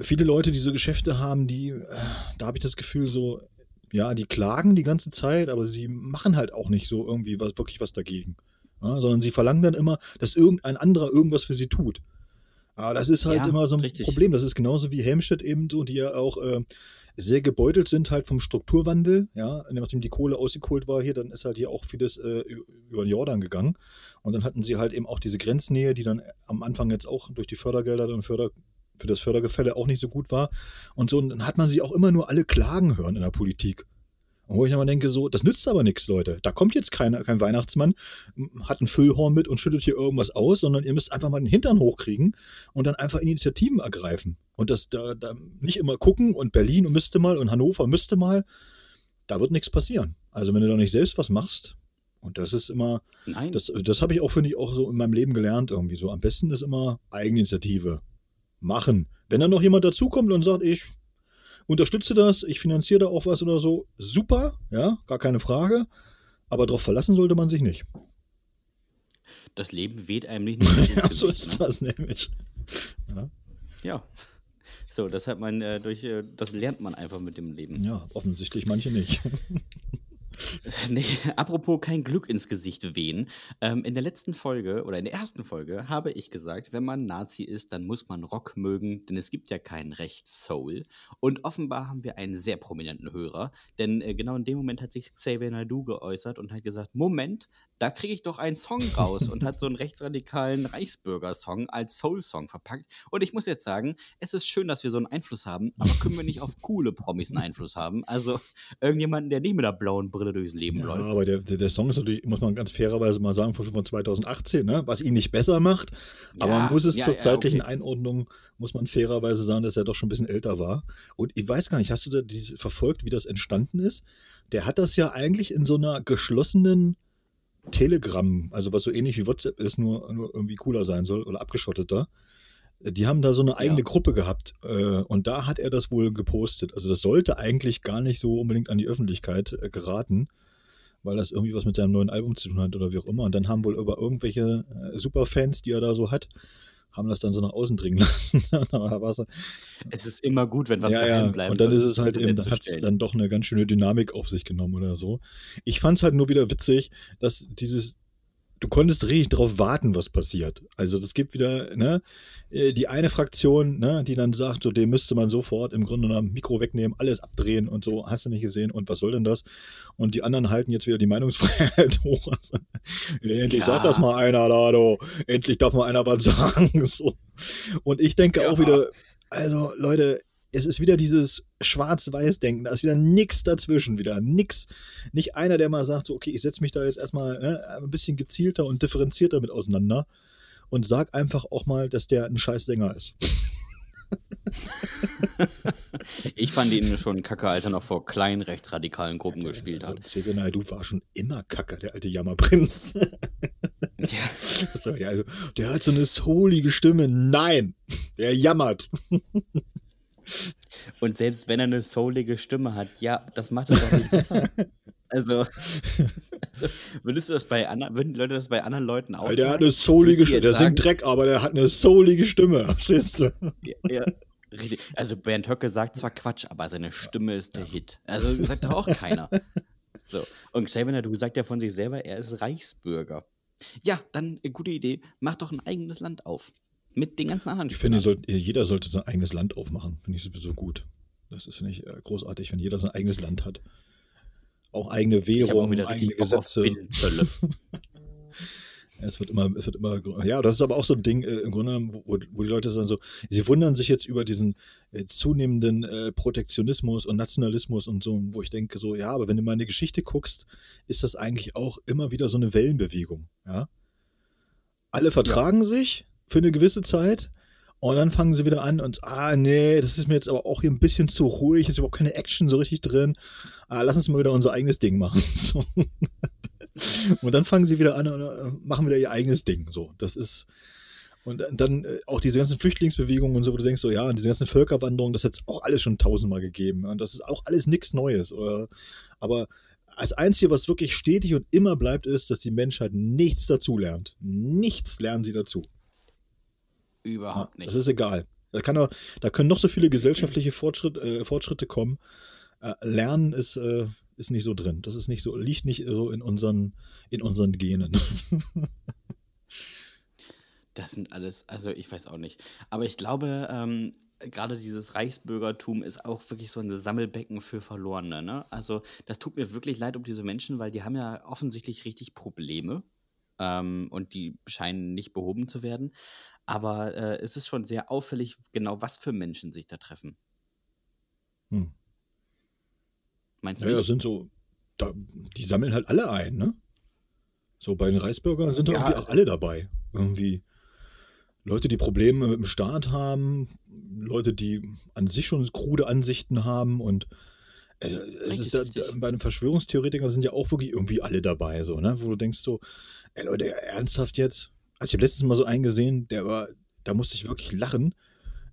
viele Leute, die so Geschäfte haben, die, äh, da habe ich das Gefühl, so, ja, die klagen die ganze Zeit, aber sie machen halt auch nicht so irgendwie was, wirklich was dagegen. Ja? Sondern sie verlangen dann immer, dass irgendein anderer irgendwas für sie tut. Aber das ist halt ja, immer so ein richtig. Problem. Das ist genauso wie Helmstedt eben so, die ja auch äh, sehr gebeutelt sind halt vom Strukturwandel. Ja, nachdem die Kohle ausgekohlt war hier, dann ist halt hier auch vieles äh, über den Jordan gegangen. Und dann hatten sie halt eben auch diese Grenznähe, die dann am Anfang jetzt auch durch die Fördergelder und Förder für das Fördergefälle auch nicht so gut war. Und so, und dann hat man sie auch immer nur alle klagen hören in der Politik. Und wo ich immer denke, so, das nützt aber nichts, Leute. Da kommt jetzt kein, kein Weihnachtsmann, hat ein Füllhorn mit und schüttet hier irgendwas aus, sondern ihr müsst einfach mal den Hintern hochkriegen und dann einfach Initiativen ergreifen. Und das da, da nicht immer gucken und Berlin müsste mal und Hannover müsste mal. Da wird nichts passieren. Also wenn du doch nicht selbst was machst, und das ist immer, Nein. das, das habe ich auch, finde ich, auch so in meinem Leben gelernt irgendwie so. Am besten ist immer Eigeninitiative. Machen. Wenn dann noch jemand dazukommt und sagt, ich unterstütze das, ich finanziere da auch was oder so. Super, ja, gar keine Frage. Aber darauf verlassen sollte man sich nicht. Das Leben weht einem nicht ja, So ist ne? das nämlich. Ja. ja. So, das hat man äh, durch, äh, das lernt man einfach mit dem Leben. Ja, offensichtlich manche nicht. Nee, apropos kein Glück ins Gesicht wehen. Ähm, in der letzten Folge oder in der ersten Folge habe ich gesagt, wenn man Nazi ist, dann muss man Rock mögen, denn es gibt ja kein Recht Soul. Und offenbar haben wir einen sehr prominenten Hörer, denn äh, genau in dem Moment hat sich Xavier Naidoo geäußert und hat gesagt, Moment, da kriege ich doch einen Song raus und hat so einen rechtsradikalen Reichsbürger-Song als Soul-Song verpackt. Und ich muss jetzt sagen, es ist schön, dass wir so einen Einfluss haben, aber können wir nicht auf coole Promis einen Einfluss haben? Also irgendjemanden, der nicht mit der blauen Brille durchs Leben ja, läuft. aber der, der, der, Song ist natürlich, muss man ganz fairerweise mal sagen, schon von 2018, ne? was ihn nicht besser macht. Aber ja, man muss es ja, zur zeitlichen okay. Einordnung, muss man fairerweise sagen, dass er doch schon ein bisschen älter war. Und ich weiß gar nicht, hast du da diese, verfolgt, wie das entstanden ist? Der hat das ja eigentlich in so einer geschlossenen Telegram, also was so ähnlich wie WhatsApp ist, nur, nur irgendwie cooler sein soll oder abgeschotteter. Die haben da so eine eigene ja. Gruppe gehabt äh, und da hat er das wohl gepostet. Also das sollte eigentlich gar nicht so unbedingt an die Öffentlichkeit äh, geraten, weil das irgendwie was mit seinem neuen Album zu tun hat oder wie auch immer. Und dann haben wohl über irgendwelche äh, Superfans, die er da so hat, haben das dann so nach außen dringen lassen. es ist immer gut, wenn was ja, geheim bleibt. Und dann ist es halt eben, hat es dann doch eine ganz schöne Dynamik auf sich genommen oder so. Ich fand es halt nur wieder witzig, dass dieses du konntest richtig darauf warten, was passiert. Also das gibt wieder, ne, äh, die eine Fraktion, ne, die dann sagt, so dem müsste man sofort im Grunde genommen Mikro wegnehmen, alles abdrehen und so, hast du nicht gesehen und was soll denn das? Und die anderen halten jetzt wieder die Meinungsfreiheit hoch. Also, endlich ja. sagt das mal einer da, du. Endlich darf mal einer was sagen. So. Und ich denke ja. auch wieder, also Leute, es ist wieder dieses Schwarz-Weiß-Denken. Da ist wieder nix dazwischen, wieder nix. Nicht einer, der mal sagt, so, okay, ich setze mich da jetzt erstmal ne, ein bisschen gezielter und differenzierter mit auseinander und sag einfach auch mal, dass der ein scheiß Sänger ist. ich fand ihn schon kacke, als er noch vor kleinen rechtsradikalen Gruppen gespielt also, hat. Xavier Naidoo war schon immer kacke, der alte Jammerprinz. Ja. So, ja, also, der hat so eine soulige Stimme. Nein, der jammert. Und selbst wenn er eine soulige Stimme hat, ja, das macht es doch nicht besser. Also, also, würdest du das bei anderen, würden Leute das bei anderen Leuten auch Der hat eine soulige Stimme. Der singt Dreck, aber der hat eine soulige Stimme. Verstehst du? Ja, ja, richtig. Also Bernd Höcke sagt zwar Quatsch, aber seine Stimme ist der Hit. Also sagt doch auch keiner. So. Und Xavier du sagt ja von sich selber, er ist Reichsbürger. Ja, dann eine gute Idee. Mach doch ein eigenes Land auf. Mit den ganzen anderen Ich finde, soll, jeder sollte sein eigenes Land aufmachen. Finde ich sowieso gut. Das ist, finde ich, äh, großartig, wenn jeder sein eigenes Land hat. Auch eigene Währung, auch eigene Gesetze. es wird immer, es wird immer, ja, das ist aber auch so ein Ding äh, im Grunde, wo, wo die Leute sagen so, sie wundern sich jetzt über diesen äh, zunehmenden äh, Protektionismus und Nationalismus und so, wo ich denke so, ja, aber wenn du mal in die Geschichte guckst, ist das eigentlich auch immer wieder so eine Wellenbewegung, ja. Alle vertragen ja. sich für eine gewisse Zeit und dann fangen sie wieder an und, ah, nee, das ist mir jetzt aber auch hier ein bisschen zu ruhig, ist überhaupt keine Action so richtig drin. Ah, lass uns mal wieder unser eigenes Ding machen. So. Und dann fangen sie wieder an und äh, machen wieder ihr eigenes Ding. So, das ist. Und dann äh, auch diese ganzen Flüchtlingsbewegungen und so, wo du denkst, so ja, und diese ganzen Völkerwanderungen, das hat es auch alles schon tausendmal gegeben. Und das ist auch alles nichts Neues. Oder, aber als Einzige, was wirklich stetig und immer bleibt, ist, dass die Menschheit nichts dazulernt. Nichts lernen sie dazu. Überhaupt nicht. Das ist egal. Da, kann auch, da können noch so viele gesellschaftliche Fortschritt, äh, Fortschritte kommen. Äh, Lernen ist, äh, ist nicht so drin. Das ist nicht so, liegt nicht so in unseren, in unseren Genen. das sind alles, also ich weiß auch nicht. Aber ich glaube, ähm, gerade dieses Reichsbürgertum ist auch wirklich so ein Sammelbecken für Verlorene. Ne? Also das tut mir wirklich leid um diese Menschen, weil die haben ja offensichtlich richtig Probleme ähm, und die scheinen nicht behoben zu werden. Aber äh, es ist schon sehr auffällig, genau was für Menschen sich da treffen. Hm. Meinst du? Ja, das sind so, da, die sammeln halt alle ein, ne? So bei den Reisbürgern sind da ja. irgendwie auch alle dabei. Irgendwie Leute, die Probleme mit dem Staat haben, Leute, die an sich schon krude Ansichten haben und äh, es ist da, da, bei den Verschwörungstheoretikern sind ja auch wirklich irgendwie alle dabei, so, ne? Wo du denkst so, ey Leute, ernsthaft jetzt? Also ich habe letztens mal so einen gesehen, der war, da musste ich wirklich lachen.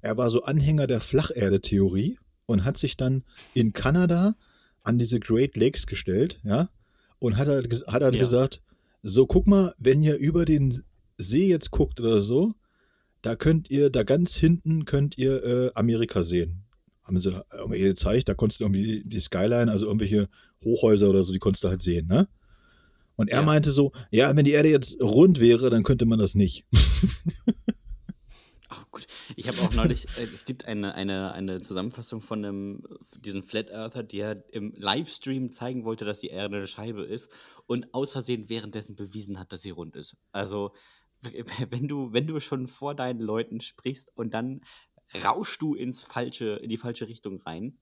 Er war so Anhänger der Flacherde-Theorie und hat sich dann in Kanada an diese Great Lakes gestellt, ja, und hat halt, hat halt ja. gesagt, so guck mal, wenn ihr über den See jetzt guckt oder so, da könnt ihr, da ganz hinten könnt ihr äh, Amerika sehen. Haben sie irgendwie gezeigt, da konntest du irgendwie die Skyline, also irgendwelche Hochhäuser oder so, die konntest du halt sehen, ne? Und er ja. meinte so, ja, wenn die Erde jetzt rund wäre, dann könnte man das nicht. Ach gut. Ich habe auch neulich, äh, es gibt eine, eine, eine Zusammenfassung von einem, diesen Flat Earther, der im Livestream zeigen wollte, dass die Erde eine Scheibe ist und aus Versehen währenddessen bewiesen hat, dass sie rund ist. Also, wenn du, wenn du schon vor deinen Leuten sprichst und dann rauschst du ins falsche, in die falsche Richtung rein,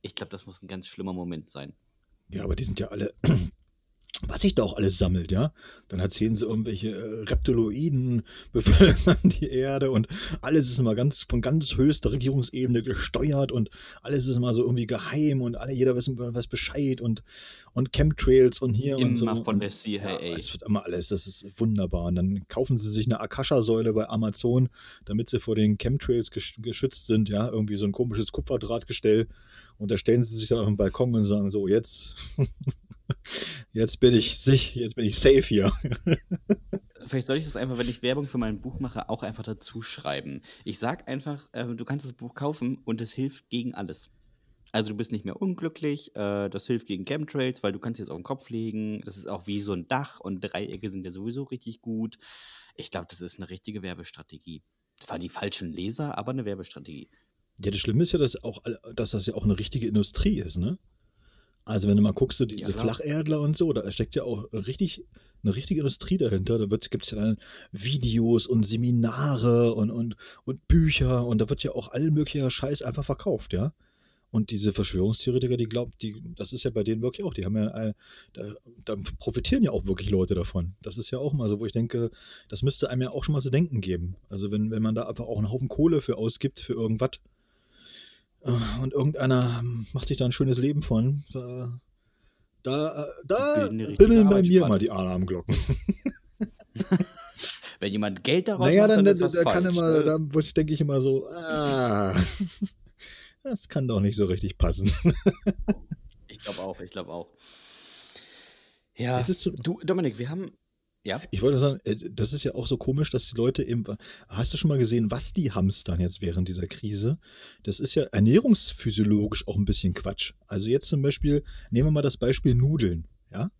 ich glaube, das muss ein ganz schlimmer Moment sein. Ja, aber die sind ja alle, was sich da auch alles sammelt, ja. Dann erzählen sie irgendwelche äh, Reptiloiden bevölkern die Erde und alles ist immer ganz von ganz höchster Regierungsebene gesteuert und alles ist immer so irgendwie geheim und alle jeder wissen was Bescheid und und Chemtrails und hier immer und so. von der CIA. Ja, es wird immer alles, das ist wunderbar. Und dann kaufen sie sich eine Akasha-Säule bei Amazon, damit sie vor den Chemtrails geschützt sind, ja, irgendwie so ein komisches Kupferdrahtgestell. Und da stellen sie sich dann auf den Balkon und sagen so, jetzt Jetzt bin ich sich, jetzt bin ich safe hier. Vielleicht soll ich das einfach, wenn ich Werbung für mein Buch mache, auch einfach dazu schreiben. Ich sag einfach, äh, du kannst das Buch kaufen und es hilft gegen alles. Also du bist nicht mehr unglücklich, äh, das hilft gegen Chemtrails, weil du kannst jetzt auf den Kopf legen. Das ist auch wie so ein Dach und Dreiecke sind ja sowieso richtig gut. Ich glaube, das ist eine richtige Werbestrategie. Zwar die falschen Leser, aber eine Werbestrategie. Ja, das Schlimme ist ja, dass, auch, dass das ja auch eine richtige Industrie ist, ne? Also wenn du mal guckst, so diese ja, Flacherdler und so, da steckt ja auch richtig eine richtige Industrie dahinter. Da gibt es ja dann Videos und Seminare und, und, und Bücher und da wird ja auch all möglicher Scheiß einfach verkauft, ja. Und diese Verschwörungstheoretiker, die glauben, die, das ist ja bei denen wirklich auch, die haben ja, da, da profitieren ja auch wirklich Leute davon. Das ist ja auch mal so, wo ich denke, das müsste einem ja auch schon mal zu denken geben. Also wenn, wenn man da einfach auch einen Haufen Kohle für ausgibt, für irgendwas, und irgendeiner macht sich da ein schönes Leben von. Da, da, da bimmeln bei mir mal die Alarmglocken. Wenn jemand Geld daraus naja, macht, dann, dann, dann, ist das kann falsch, immer, ne? da denke ich immer so, ah, das kann doch nicht so richtig passen. Ich glaube auch, ich glaube auch. Ja, Es ist so- du, Dominik, wir haben, ja, Ich wollte sagen, äh, das ist ja auch so komisch, dass die Leute eben. Hast du schon mal gesehen, was die hamstern jetzt während dieser Krise? Das ist ja ernährungsphysiologisch auch ein bisschen Quatsch. Also jetzt zum Beispiel, nehmen wir mal das Beispiel Nudeln, ja?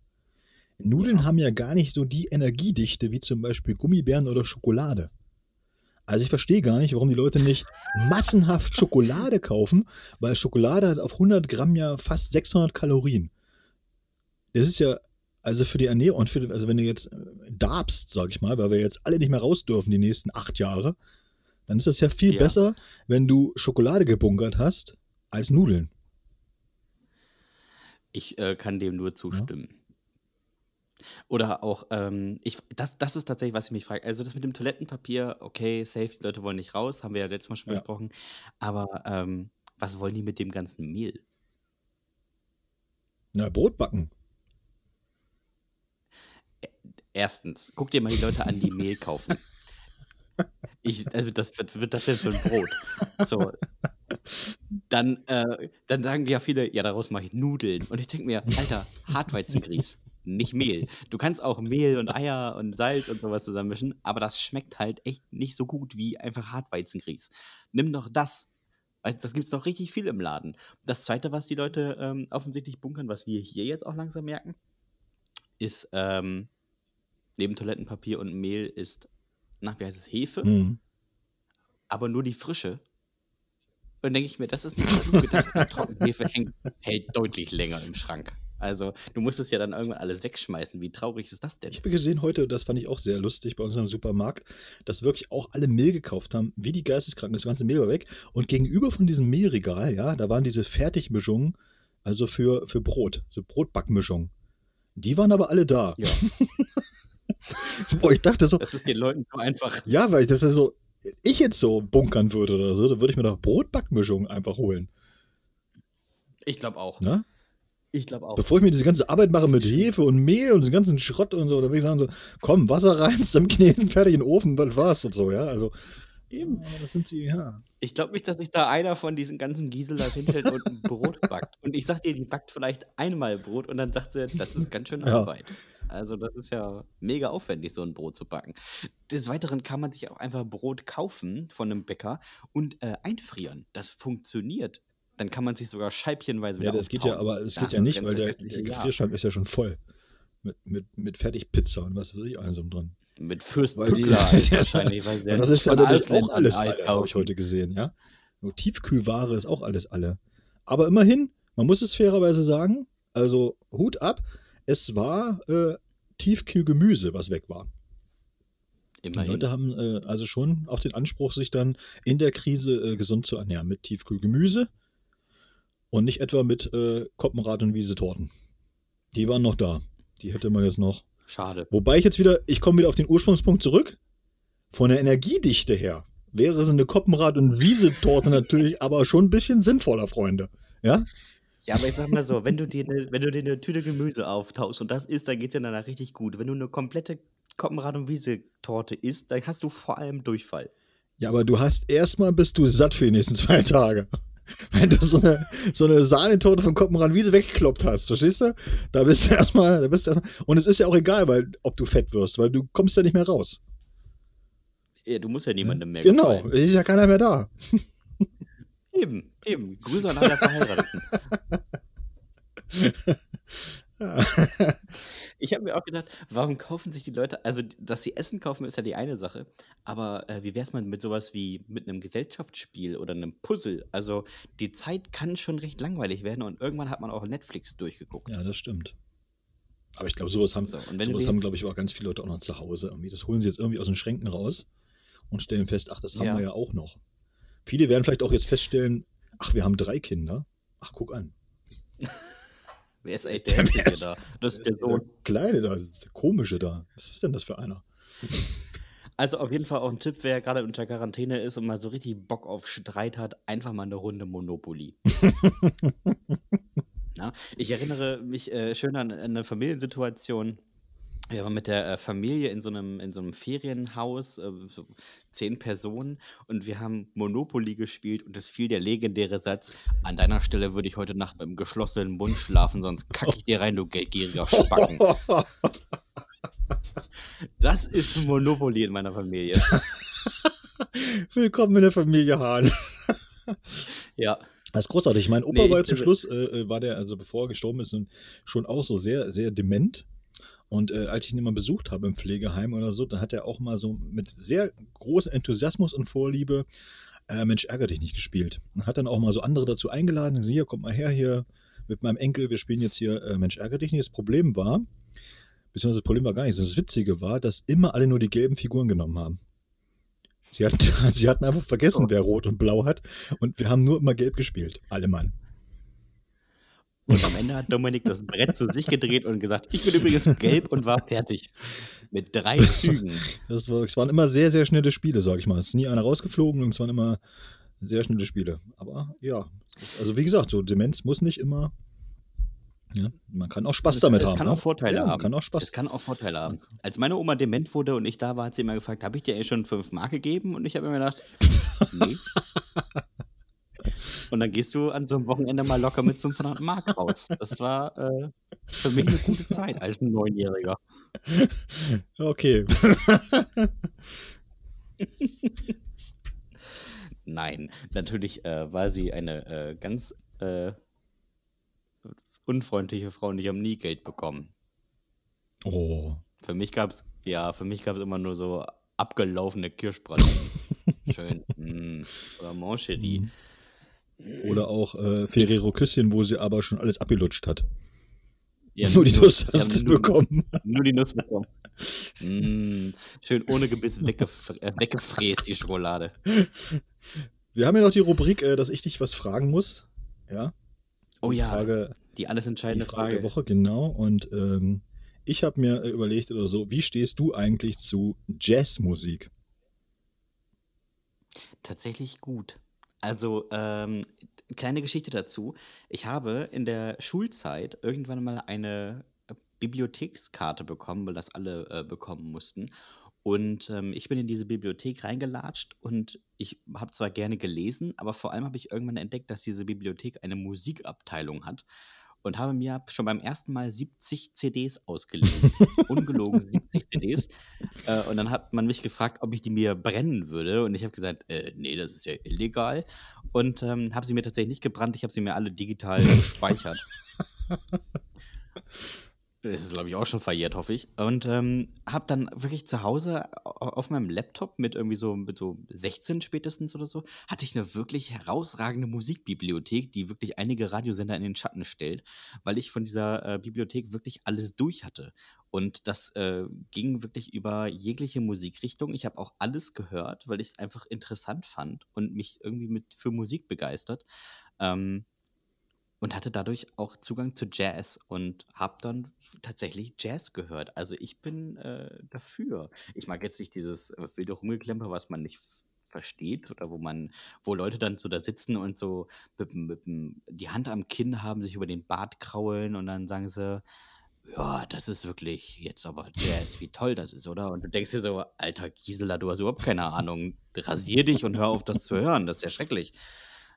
Nudeln haben ja gar nicht so die Energiedichte wie zum Beispiel Gummibären oder Schokolade. Also ich verstehe gar nicht, warum die Leute nicht massenhaft Schokolade kaufen, weil Schokolade hat auf 100 Gramm ja fast 600 Kalorien. Das ist ja, also für die Ernährung und für, also wenn du jetzt äh, darbst, sag ich mal, weil wir jetzt alle nicht mehr raus dürfen die nächsten acht Jahre, dann ist das ja viel Ja. besser, wenn du Schokolade gebunkert hast, als Nudeln. ich äh, kann dem nur zustimmen. Oder auch, ähm, ich, das, das ist tatsächlich, was ich mich frage. Also das mit dem Toilettenpapier, okay, safe, die Leute wollen nicht raus, haben wir ja letztes Mal schon Ja. besprochen. Aber ähm, was wollen die mit dem ganzen Mehl? Na, Brot backen. Erstens, guck dir mal die Leute an, die Mehl kaufen. Ich, also das wird, wird das denn für ein Brot? So. Dann, äh, dann sagen ja viele, ja, daraus mache ich Nudeln. Und ich denke mir, Alter, Hartweizengrieß, nicht Mehl. Du kannst auch Mehl und Eier und Salz und sowas zusammenmischen, aber das schmeckt halt echt nicht so gut wie einfach Hartweizengrieß. Nimm doch das. Du, das gibt es noch richtig viel im Laden. Das zweite, was die Leute ähm, offensichtlich bunkern, was wir hier jetzt auch langsam merken, ist ähm, neben Toilettenpapier und Mehl ist, na, wie heißt es, Hefe, Hm. aber nur die frische. Und denke ich mir, das ist nicht so gedacht. Trockenhefe hängt, hält deutlich länger im Schrank. Also, du musst es ja dann irgendwann alles wegschmeißen. Wie traurig ist das denn? Ich habe gesehen heute, das fand ich auch sehr lustig bei unserem Supermarkt, dass wirklich auch alle Mehl gekauft haben, wie die Geisteskranken. Das ganze Mehl war weg. Und gegenüber von diesem Mehlregal, ja, da waren diese Fertigmischungen, also für, für Brot, so Brotbackmischungen. Die waren aber alle da. Ja, Boah, ich dachte so, das ist den Leuten so einfach. ja, weil ich das so, ich jetzt so bunkern würde oder so, dann würde ich mir doch Brotbackmischungen einfach holen. Ich glaube auch. Ne? Ich glaube auch. Bevor ich mir diese ganze Arbeit mache mit Hefe und Mehl und den ganzen Schrott und so, dann würde ich sagen so, komm, Wasser rein, zusammenkneten, fertig in den Ofen, das war's und so, ja. Also, Eben. das sind sie, ja. Ich glaube nicht, dass sich da einer von diesen ganzen Giselas hinstellt und ein Brot backt. Und ich sag dir, die backt vielleicht einmal Brot und dann sagt sie, das ist ganz schön Ja. Also das ist ja mega aufwendig, so ein Brot zu backen. Des Weiteren kann man sich auch einfach Brot kaufen von einem Bäcker und äh, einfrieren. Das funktioniert. Dann kann man sich sogar scheibchenweise Ja, wieder das geht ja, aber es geht ja nicht, weil der, der Jahr. Gefrierschrank ist ja schon voll. Mit, mit, mit Fertigpizza und was weiß ich, allem so dran. Mit Fürst Weil die- Pückler ist wahrscheinlich, weil Ja, das ist ja natürlich auch alles alle, habe ich heute gesehen, ja. Nur Tiefkühlware ist auch alles alle. Aber immerhin, man muss es fairerweise sagen, also Hut ab, es war äh, Tiefkühlgemüse, was weg war. Die Immerhin. Leute haben äh, also schon auch den Anspruch, sich dann in der Krise äh, gesund zu ernähren mit Tiefkühlgemüse und nicht etwa mit äh, Koppenrad und Wiesetorten. Die waren noch da. Die hätte man jetzt noch. Schade. Wobei ich jetzt wieder, ich komme wieder auf den Ursprungspunkt zurück. Von der Energiedichte her wäre so eine Koppenrad- und Wiesetorte natürlich aber schon ein bisschen sinnvoller, Freunde. Ja? Ja, aber ich sag mal so, wenn du dir eine, wenn du dir eine Tüte Gemüse auftauchst und das isst, dann geht's dir danach richtig gut. Wenn du eine komplette Koppenrad- und Wiese-Torte isst, dann hast du vor allem Durchfall. Ja, aber du hast erstmal bist du satt für die nächsten zwei Tage. Wenn du so eine, so eine Sahnetorte von Koppenrad Wiese weggekloppt hast, verstehst du? Da bist du erstmal, da bist du erstmal, und es ist ja auch egal, weil, ob du fett wirst, weil du kommst ja nicht mehr raus. Ja, du musst ja niemandem mehr Genau, gefallen. es ist ja keiner mehr da. Eben, eben. Grüße an alle Verheirateten. Ich habe mir auch gedacht, warum kaufen sich die Leute, also dass sie Essen kaufen, ist ja die eine Sache, aber äh, wie wäre es mal mit sowas wie mit einem Gesellschaftsspiel oder einem Puzzle? Also die Zeit kann schon recht langweilig werden und irgendwann hat man auch Netflix durchgeguckt. Ja, das stimmt. Aber ich glaube, sowas haben, So, und wenn du sowas haben glaube ich, auch ganz viele Leute auch noch zu Hause. Irgendwie. Das holen sie jetzt irgendwie aus den Schränken raus und stellen fest, ach, das haben Ja. wir ja auch noch. Viele werden vielleicht auch jetzt feststellen, ach, wir haben drei Kinder. Ach, guck an. Wer ist eigentlich Der der Mensch. da? Das ist der Sohn. Kleine da, dieser Komische da. Was ist denn das für einer? Also auf jeden Fall auch ein Tipp, wer gerade unter Quarantäne ist und mal so richtig Bock auf Streit hat, einfach mal eine Runde Monopoly. Na, ich erinnere mich äh, schön an eine Familiensituation. Wir waren mit der äh, Familie in so einem, in so einem Ferienhaus, äh, so zehn Personen, und wir haben Monopoly gespielt und es fiel der legendäre Satz: An deiner Stelle würde ich heute Nacht mit einem geschlossenen Mund schlafen, sonst kacke ich dir rein, du geldgieriger Spacken. Das ist Monopoly in meiner Familie. Willkommen in der Familie Hahn. Ja. Das ist großartig. Mein Opa nee, war zum Schluss, äh, äh, war der, also bevor er gestorben ist, schon auch so sehr, sehr dement. Und äh, als ich ihn immer besucht habe im Pflegeheim oder so, da hat er auch mal so mit sehr großem Enthusiasmus und Vorliebe äh, Mensch, ärger dich nicht gespielt. Und hat dann auch mal so andere dazu eingeladen. Und so, hier, kommt mal her, hier mit meinem Enkel, wir spielen jetzt hier äh, Mensch, ärger dich nicht. Das Problem war, beziehungsweise das Problem war gar nicht, das Witzige war, dass immer alle nur die gelben Figuren genommen haben. Sie hatten, sie hatten einfach vergessen, oh. wer rot und blau hat. Und wir haben nur immer gelb gespielt. Alle Mann. Und am Ende hat Dominik das Brett zu sich gedreht und gesagt, ich bin übrigens gelb und war fertig. Mit drei Zügen. Das, war, das waren immer sehr, sehr schnelle Spiele, sag ich mal. Es ist nie einer rausgeflogen und es waren immer sehr schnelle Spiele. Aber ja, also wie gesagt, so Demenz muss nicht immer ja, man kann auch Spaß damit es, haben. Es kann ne? auch Vorteile ja, haben. Kann auch Spaß. Es kann auch Vorteile haben. Als meine Oma dement wurde und ich da war, hat sie immer gefragt, habe ich dir schon fünf Mark gegeben? Und ich habe mir gedacht, nee. Und dann gehst du an so einem Wochenende mal locker mit 500 Mark raus. Das war äh, für mich eine gute Zeit als ein Neunjähriger. Okay. Nein, natürlich äh, war sie eine äh, ganz äh, unfreundliche Frauen, die haben nie Geld bekommen. Oh. Für mich gab es, ja, für mich gab es immer nur so abgelaufene Kirschbrot. Schön. Mm. Oder Moncherie. Mm. Oder auch äh, Ferrero Küsschen, wo sie aber schon alles abgelutscht hat. Ja, nur die Nuss hast du bekommen. Nur die Nuss bekommen. Mm, schön ohne Gebiss weggef äh, weggefräst, die Schokolade. Wir haben ja noch die Rubrik, äh, dass ich dich was fragen muss. Ja. Oh ja. Frage, die alles entscheidende die Frage, Frage. der Woche, genau. Und ähm, ich habe mir äh, überlegt oder so, wie stehst du eigentlich zu Jazzmusik? Tatsächlich gut. Also, ähm, kleine Geschichte dazu. Ich habe in der Schulzeit irgendwann mal eine Bibliothekskarte bekommen, weil das alle äh, bekommen mussten. Und ähm, ich bin in diese Bibliothek reingelatscht und ich habe zwar gerne gelesen, aber vor allem habe ich irgendwann entdeckt, dass diese Bibliothek eine Musikabteilung hat und habe mir schon beim ersten Mal 70 CDs ausgeliehen. Ungelogen 70 CDs. Äh, und dann hat man mich gefragt, ob ich die mir brennen würde. Und ich habe gesagt, äh, nee, das ist ja illegal. Und ähm, habe sie mir tatsächlich nicht gebrannt. Ich habe sie mir alle digital gespeichert. Das ist, glaube ich, auch schon verjährt, hoffe ich. Und ähm, habe dann wirklich zu Hause auf meinem Laptop mit irgendwie so, mit so 16 spätestens oder so, hatte ich eine wirklich herausragende Musikbibliothek, die wirklich einige Radiosender in den Schatten stellt, weil ich von dieser äh, Bibliothek wirklich alles durch hatte. Und das äh, ging wirklich über jegliche Musikrichtung. Ich habe auch alles gehört, weil ich es einfach interessant fand und mich irgendwie mit für Musik begeistert. Ähm, und hatte dadurch auch Zugang zu Jazz und habe dann tatsächlich Jazz gehört. Also ich bin äh, dafür. Ich mag jetzt nicht dieses äh, wilde Rumgeklemper, was man nicht versteht oder wo man, wo Leute dann so da sitzen und so mit, mit, die Hand am Kinn haben, sich über den Bart kraulen und dann sagen sie, ja, das ist wirklich jetzt aber Jazz, wie toll das ist, oder? Und du denkst dir so, alter Gisela, du hast überhaupt keine Ahnung. Rasier dich und hör auf, das zu hören. Das ist ja schrecklich.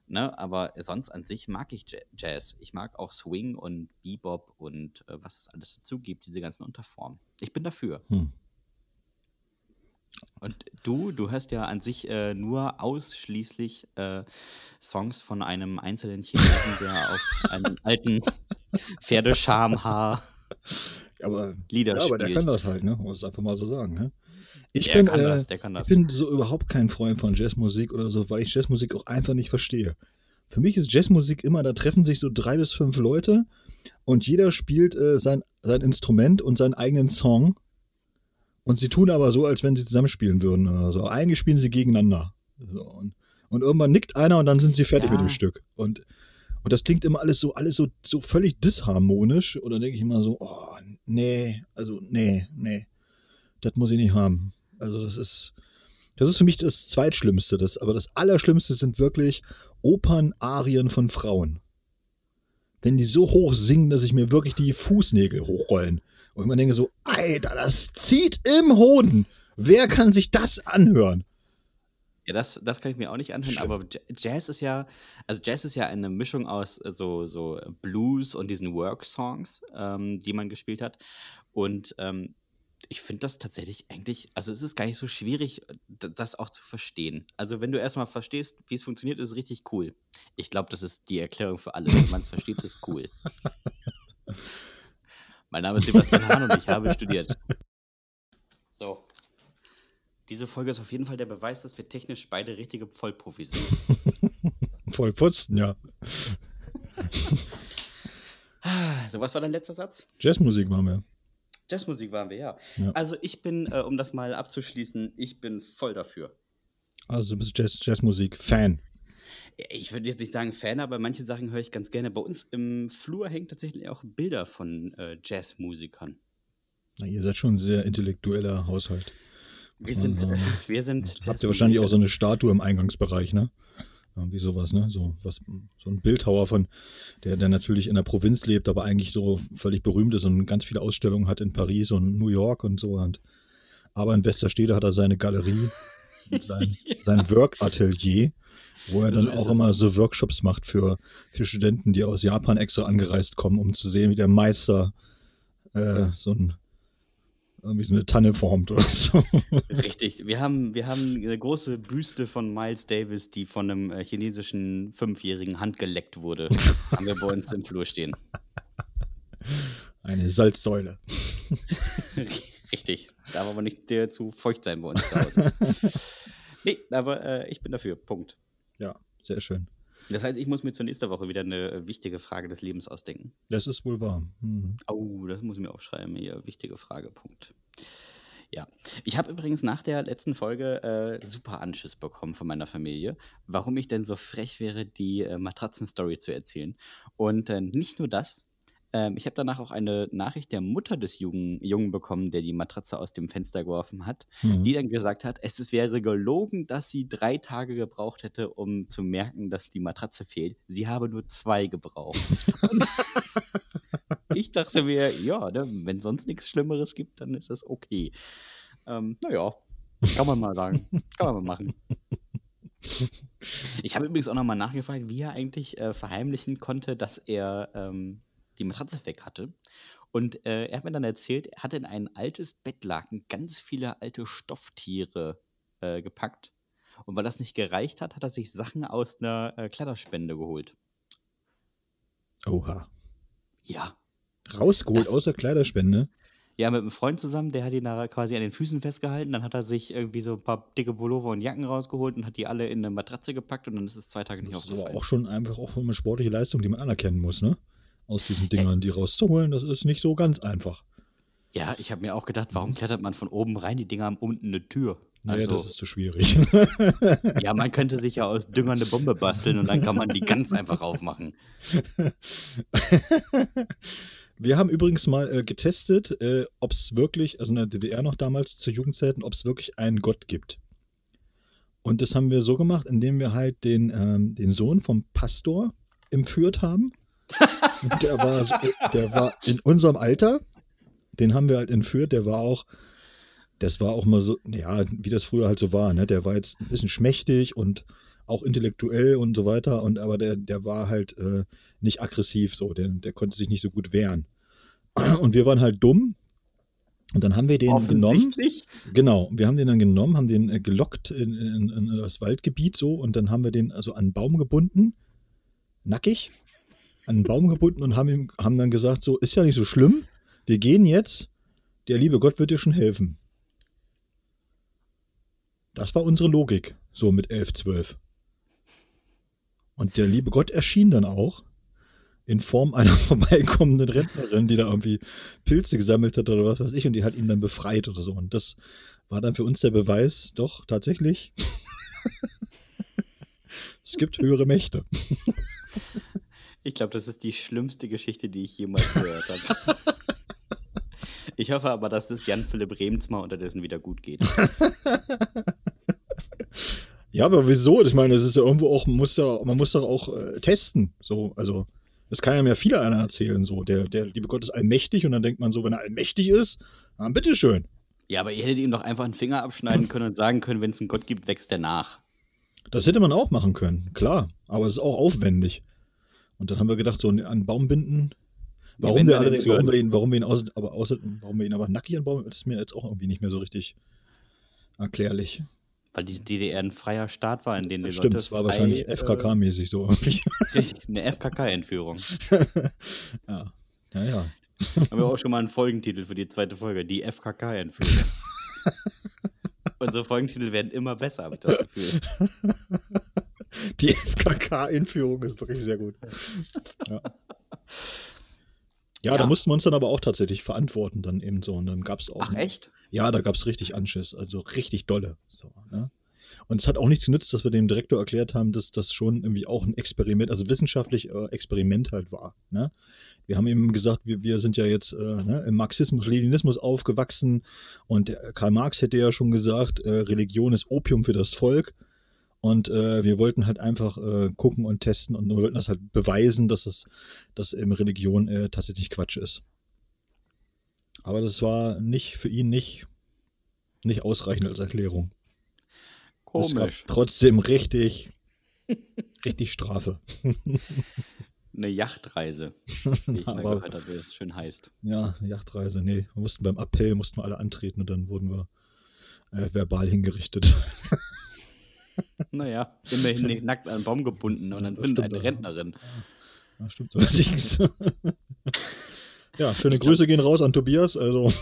Ne? Aber sonst an sich mag ich Jazz. Ich mag auch Swing und Bebop und äh, was es alles dazu gibt, diese ganzen Unterformen. Ich bin dafür. Hm. Und du, du hörst ja an sich äh, nur ausschließlich äh, Songs von einem einzelnen Chinesen, der auf einem alten Pferdeschamhaar aber, Lieder ja, spielt. aber der kann das halt, ne? Muss einfach mal so sagen, ne? Ich, bin, äh, das, ich bin so überhaupt kein Freund von Jazzmusik oder so, weil ich Jazzmusik auch einfach nicht verstehe. Für mich ist Jazzmusik immer, da treffen sich so drei bis fünf Leute und jeder spielt äh, sein, sein Instrument und seinen eigenen Song. Und sie tun aber so, als wenn sie zusammenspielen würden. Also eigentlich spielen sie gegeneinander. So, und, und irgendwann nickt einer und dann sind sie fertig ja. mit dem Stück. Und, und das klingt immer alles so, alles so, so völlig disharmonisch. Oder denke ich immer so, oh, nee, also nee, nee. Das muss ich nicht haben. Also das ist, das ist für mich das Zweitschlimmste. Das, aber das Allerschlimmste sind wirklich Opernarien von Frauen. Wenn die so hoch singen, dass sich mir wirklich die Fußnägel hochrollen. Und ich mir denke so, Alter, das zieht im Hoden. Wer kann sich das anhören? Ja, das, das kann ich mir auch nicht anhören, Schlimm. aber Jazz ist ja, also Jazz ist ja eine Mischung aus äh, so, so Blues und diesen Work-Songs, ähm, die man gespielt hat. Und ähm, ich finde das tatsächlich eigentlich, also es ist gar nicht so schwierig, das auch zu verstehen. Also wenn du erstmal verstehst, wie es funktioniert, ist es richtig cool. Ich glaube, das ist die Erklärung für alles. Wenn man es versteht, ist cool. mein Name ist Sebastian Hahn und ich habe studiert. So. Diese Folge ist auf jeden Fall der Beweis, dass wir technisch beide richtige Vollprofis sind. Voll Pfosten, ja. so, was war dein letzter Satz? Jazzmusik machen wir. Jazzmusik waren wir, ja. Ja. Also ich bin, äh, um das mal abzuschließen, ich bin voll dafür. Also du bist Jazz, Jazzmusik-Fan. Ich würde jetzt nicht sagen Fan, aber manche Sachen höre ich ganz gerne. Bei uns im Flur hängen tatsächlich auch Bilder von äh, Jazzmusikern. Na, ihr seid schon ein sehr intellektueller Haushalt. Wir sind, wir sind. Habt ihr wahrscheinlich auch so eine Statue im Eingangsbereich, ne? Irgendwie sowas, ne? So, was, so ein Bildhauer von, der, der natürlich in der Provinz lebt, aber eigentlich so völlig berühmt ist und ganz viele Ausstellungen hat in Paris und New York und so. Und, aber in Westerstede hat er seine Galerie, und sein, sein Work-Atelier, wo er dann So auch immer so Workshops macht für, für Studenten, die aus Japan extra angereist kommen, um zu sehen, wie der Meister äh, so ein irgendwie so eine Tanne formt oder so. Richtig. Wir haben, wir haben eine große Büste von Miles Davis, die von einem äh, chinesischen Fünfjährigen handgeleckt wurde. haben wir bei uns im Flur stehen. Eine Salzsäule. Richtig. Darf aber nicht äh, zu feucht sein bei uns zu Hause. nee, aber äh, ich bin dafür. Punkt. Ja, sehr schön. Das heißt, ich muss mir zur nächsten Woche wieder eine äh, wichtige Frage des Lebens ausdenken. Das ist wohl wahr. Mhm. Oh, das muss ich mir aufschreiben. Hier, wichtige Frage, Punkt. Ja, ich habe übrigens nach der letzten Folge äh, super Anschiss bekommen von meiner Familie, warum ich denn so frech wäre, die äh, Matratzen-Story zu erzählen. Und äh, nicht nur das, ähm, ich habe danach auch eine Nachricht der Mutter des Jungen, Jungen bekommen, der die Matratze aus dem Fenster geworfen hat, Mhm. die dann gesagt hat, es ist- wäre gelogen, dass sie drei Tage gebraucht hätte, um zu merken, dass die Matratze fehlt. Sie habe nur zwei gebraucht. ich dachte mir, ja, ne, wenn sonst nichts Schlimmeres gibt, dann ist das okay. Ähm, naja, kann man mal sagen. Kann man mal machen. Ich habe übrigens auch nochmal nachgefragt, wie er eigentlich äh, verheimlichen konnte, dass er ähm, die Matratze weg hatte. Und äh, er hat mir dann erzählt, er hatte in ein altes Bettlaken ganz viele alte Stofftiere äh, gepackt. Und weil das nicht gereicht hat, hat er sich Sachen aus einer äh, Kleiderspende geholt. Oha. Ja. Rausgeholt Das- aus der Kleiderspende. Ja, mit einem Freund zusammen, der hat ihn da quasi an den Füßen festgehalten. Dann hat er sich irgendwie so ein paar dicke Pullover und Jacken rausgeholt und hat die alle in eine Matratze gepackt und dann ist es zwei Tage nicht Das ist aber aufgefallen. auch schon einfach auch eine sportliche Leistung, die man anerkennen muss, ne? Aus diesen Dingern, die rauszuholen, das ist nicht so ganz einfach. Ja, ich habe mir auch gedacht, warum klettert man von oben rein? Die Dinger haben unten eine Tür. Naja, Also, das ist zu schwierig. ja, man könnte sich ja aus Dünger eine Bombe basteln und dann kann man die ganz einfach aufmachen. Wir haben übrigens mal äh, getestet, äh, ob es wirklich, also in der DDR noch damals zu Jugendzeiten, ob es wirklich einen Gott gibt. Und das haben wir so gemacht, indem wir halt den, ähm, den Sohn vom Pastor entführt haben. Der war, der war in unserem Alter. Den haben wir halt entführt. Der war auch, das war auch mal so, ja, wie das früher halt so war. Ne? Der war jetzt ein bisschen schmächtig und auch intellektuell und so weiter. Und aber der, der war halt äh, nicht aggressiv so. Der, der konnte sich nicht so gut wehren. Und wir waren halt dumm. Und dann haben wir den genommen. Genau, wir haben den dann genommen, haben den äh, gelockt in, in, in das Waldgebiet so und dann haben wir den also an einen Baum gebunden, nackig, an einen Baum gebunden und haben ihm haben dann gesagt so ist ja nicht so schlimm, wir gehen jetzt, der liebe Gott wird dir schon helfen. Das war unsere Logik, so mit 11, 12. Und der liebe Gott erschien dann auch in Form einer vorbeikommenden Rentnerin, die da irgendwie Pilze gesammelt hat oder was weiß ich, und die hat ihn dann befreit oder so. Und das war dann für uns der Beweis, doch tatsächlich, es gibt höhere Mächte. Ich glaube, das ist die schlimmste Geschichte, die ich jemals gehört habe. Ich hoffe aber, dass es Jan Philipp Remsmar unterdessen wieder gut geht. Ja, aber wieso? Ich meine, es ist ja irgendwo auch, man muss ja, man muss doch auch äh, testen. So, also Das kann ja mehr viele einer erzählen, so. Der, der liebe Gott ist allmächtig und dann denkt man so, wenn er allmächtig ist, dann bitteschön. Ja, aber ihr hättet ihm doch einfach einen Finger abschneiden können und sagen können, wenn es einen Gott gibt, wächst der nach. Das hätte man auch machen können, klar. Aber es ist auch aufwendig. Und dann haben wir gedacht, so an Baum binden. Warum, ja, wir, allerdings, warum wir ihn, warum wir ihn aus, aber außer, warum wir ihn aber nackig an Baum, ist mir jetzt auch irgendwie nicht mehr so richtig erklärlich. Weil die DDR ein freier Staat war, in dem die Stimmt, Leute es war wahrscheinlich FKK-mäßig so. eine FKK-Entführung. ja. Ja, ja. Haben wir auch schon mal einen Folgentitel für die zweite Folge, die FKK-Entführung. Unsere Folgentitel werden immer besser, habe ich das Gefühl. Die FKK-Entführung ist wirklich sehr gut. Ja. Ja, ja, da mussten wir uns dann aber auch tatsächlich verantworten, dann eben so. Und dann gab es auch. Ach, echt? Ja, da gab es richtig Anschiss, also richtig dolle. So, ne? Und es hat auch nichts genützt, dass wir dem Direktor erklärt haben, dass das schon irgendwie auch ein Experiment, also wissenschaftlich äh, Experiment halt war. Ne? Wir haben ihm gesagt, wir, wir sind ja jetzt äh, ne, im Marxismus, Leninismus aufgewachsen und Karl Marx hätte ja schon gesagt, äh, Religion ist Opium für das Volk. Und äh, wir wollten halt einfach äh, gucken und testen und wir wollten das halt beweisen, dass es, dass eben Religion äh, tatsächlich Quatsch ist. Aber das war nicht für ihn nicht, nicht ausreichend als Erklärung. Komisch. trotzdem richtig, richtig Strafe. Eine Yachtreise, wie ich Aber, gehört habe, wie es schön heißt. Ja, eine Yachtreise, nee. Wir mussten beim Appell, mussten wir alle antreten und dann wurden wir äh, verbal hingerichtet. Naja, immerhin nicht nackt an einen Baum gebunden und dann findet eine Rentnerin. Ja, stimmt allerdings. ja, schöne Grüße gehen raus an Tobias. Also,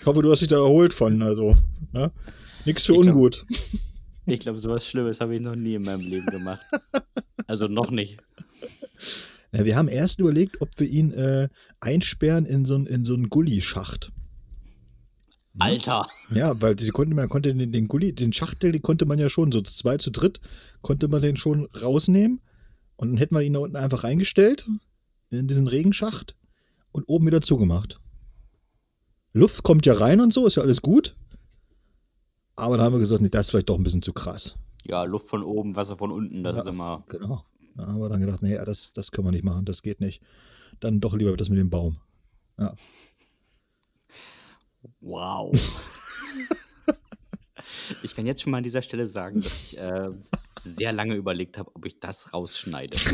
ich hoffe, du hast dich da erholt von. Also, ne? Nix für ich ungut. Glaub, ich glaube, sowas Schlimmes habe ich noch nie in meinem Leben gemacht. Also noch nicht. Ja, wir haben erst überlegt, ob wir ihn äh, einsperren in so, in so einen Gullischacht. Alter. Ja, weil die konnte, man konnte den, den Gulli, den Schachtel, den konnte man ja schon, so zwei zu dritt, konnte man den schon rausnehmen. Und dann hätten wir ihn da unten einfach reingestellt, in diesen Regenschacht und oben wieder zugemacht. Luft kommt ja rein und so, ist ja alles gut. Aber da haben wir gesagt, nee, das ist vielleicht doch ein bisschen zu krass. Ja, Luft von oben, Wasser von unten, das ja, ist immer. Genau. Da haben wir dann gedacht, nee, das, das können wir nicht machen, das geht nicht. Dann doch lieber das mit dem Baum. Ja. Wow. ich kann jetzt schon mal an dieser Stelle sagen, dass ich äh, sehr lange überlegt habe, ob ich das rausschneide.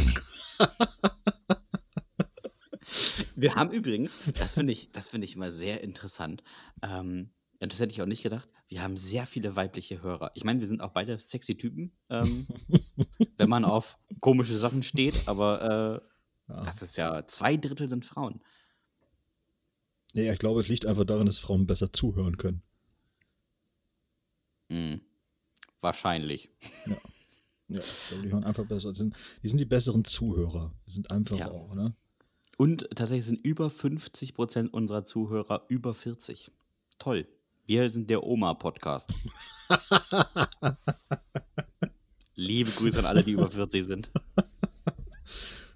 Wir haben übrigens, das finde ich, das ich immer sehr interessant. Ähm, das hätte ich auch nicht gedacht. Wir haben sehr viele weibliche Hörer. Ich meine, wir sind auch beide sexy Typen, ähm, wenn man auf komische Sachen steht, aber äh, ja. das ist ja, zwei Drittel sind Frauen. Nee, ich glaube, es liegt einfach daran, dass Frauen besser zuhören können. Hm. Wahrscheinlich. Ja. Ja, die hören einfach besser. Die sind, die sind die besseren Zuhörer. Die sind einfach ja. auch, ne? Und tatsächlich sind über 50 Prozent unserer Zuhörer über 40. Toll. Wir sind der Oma-Podcast. Liebe Grüße an alle, die über 40 sind.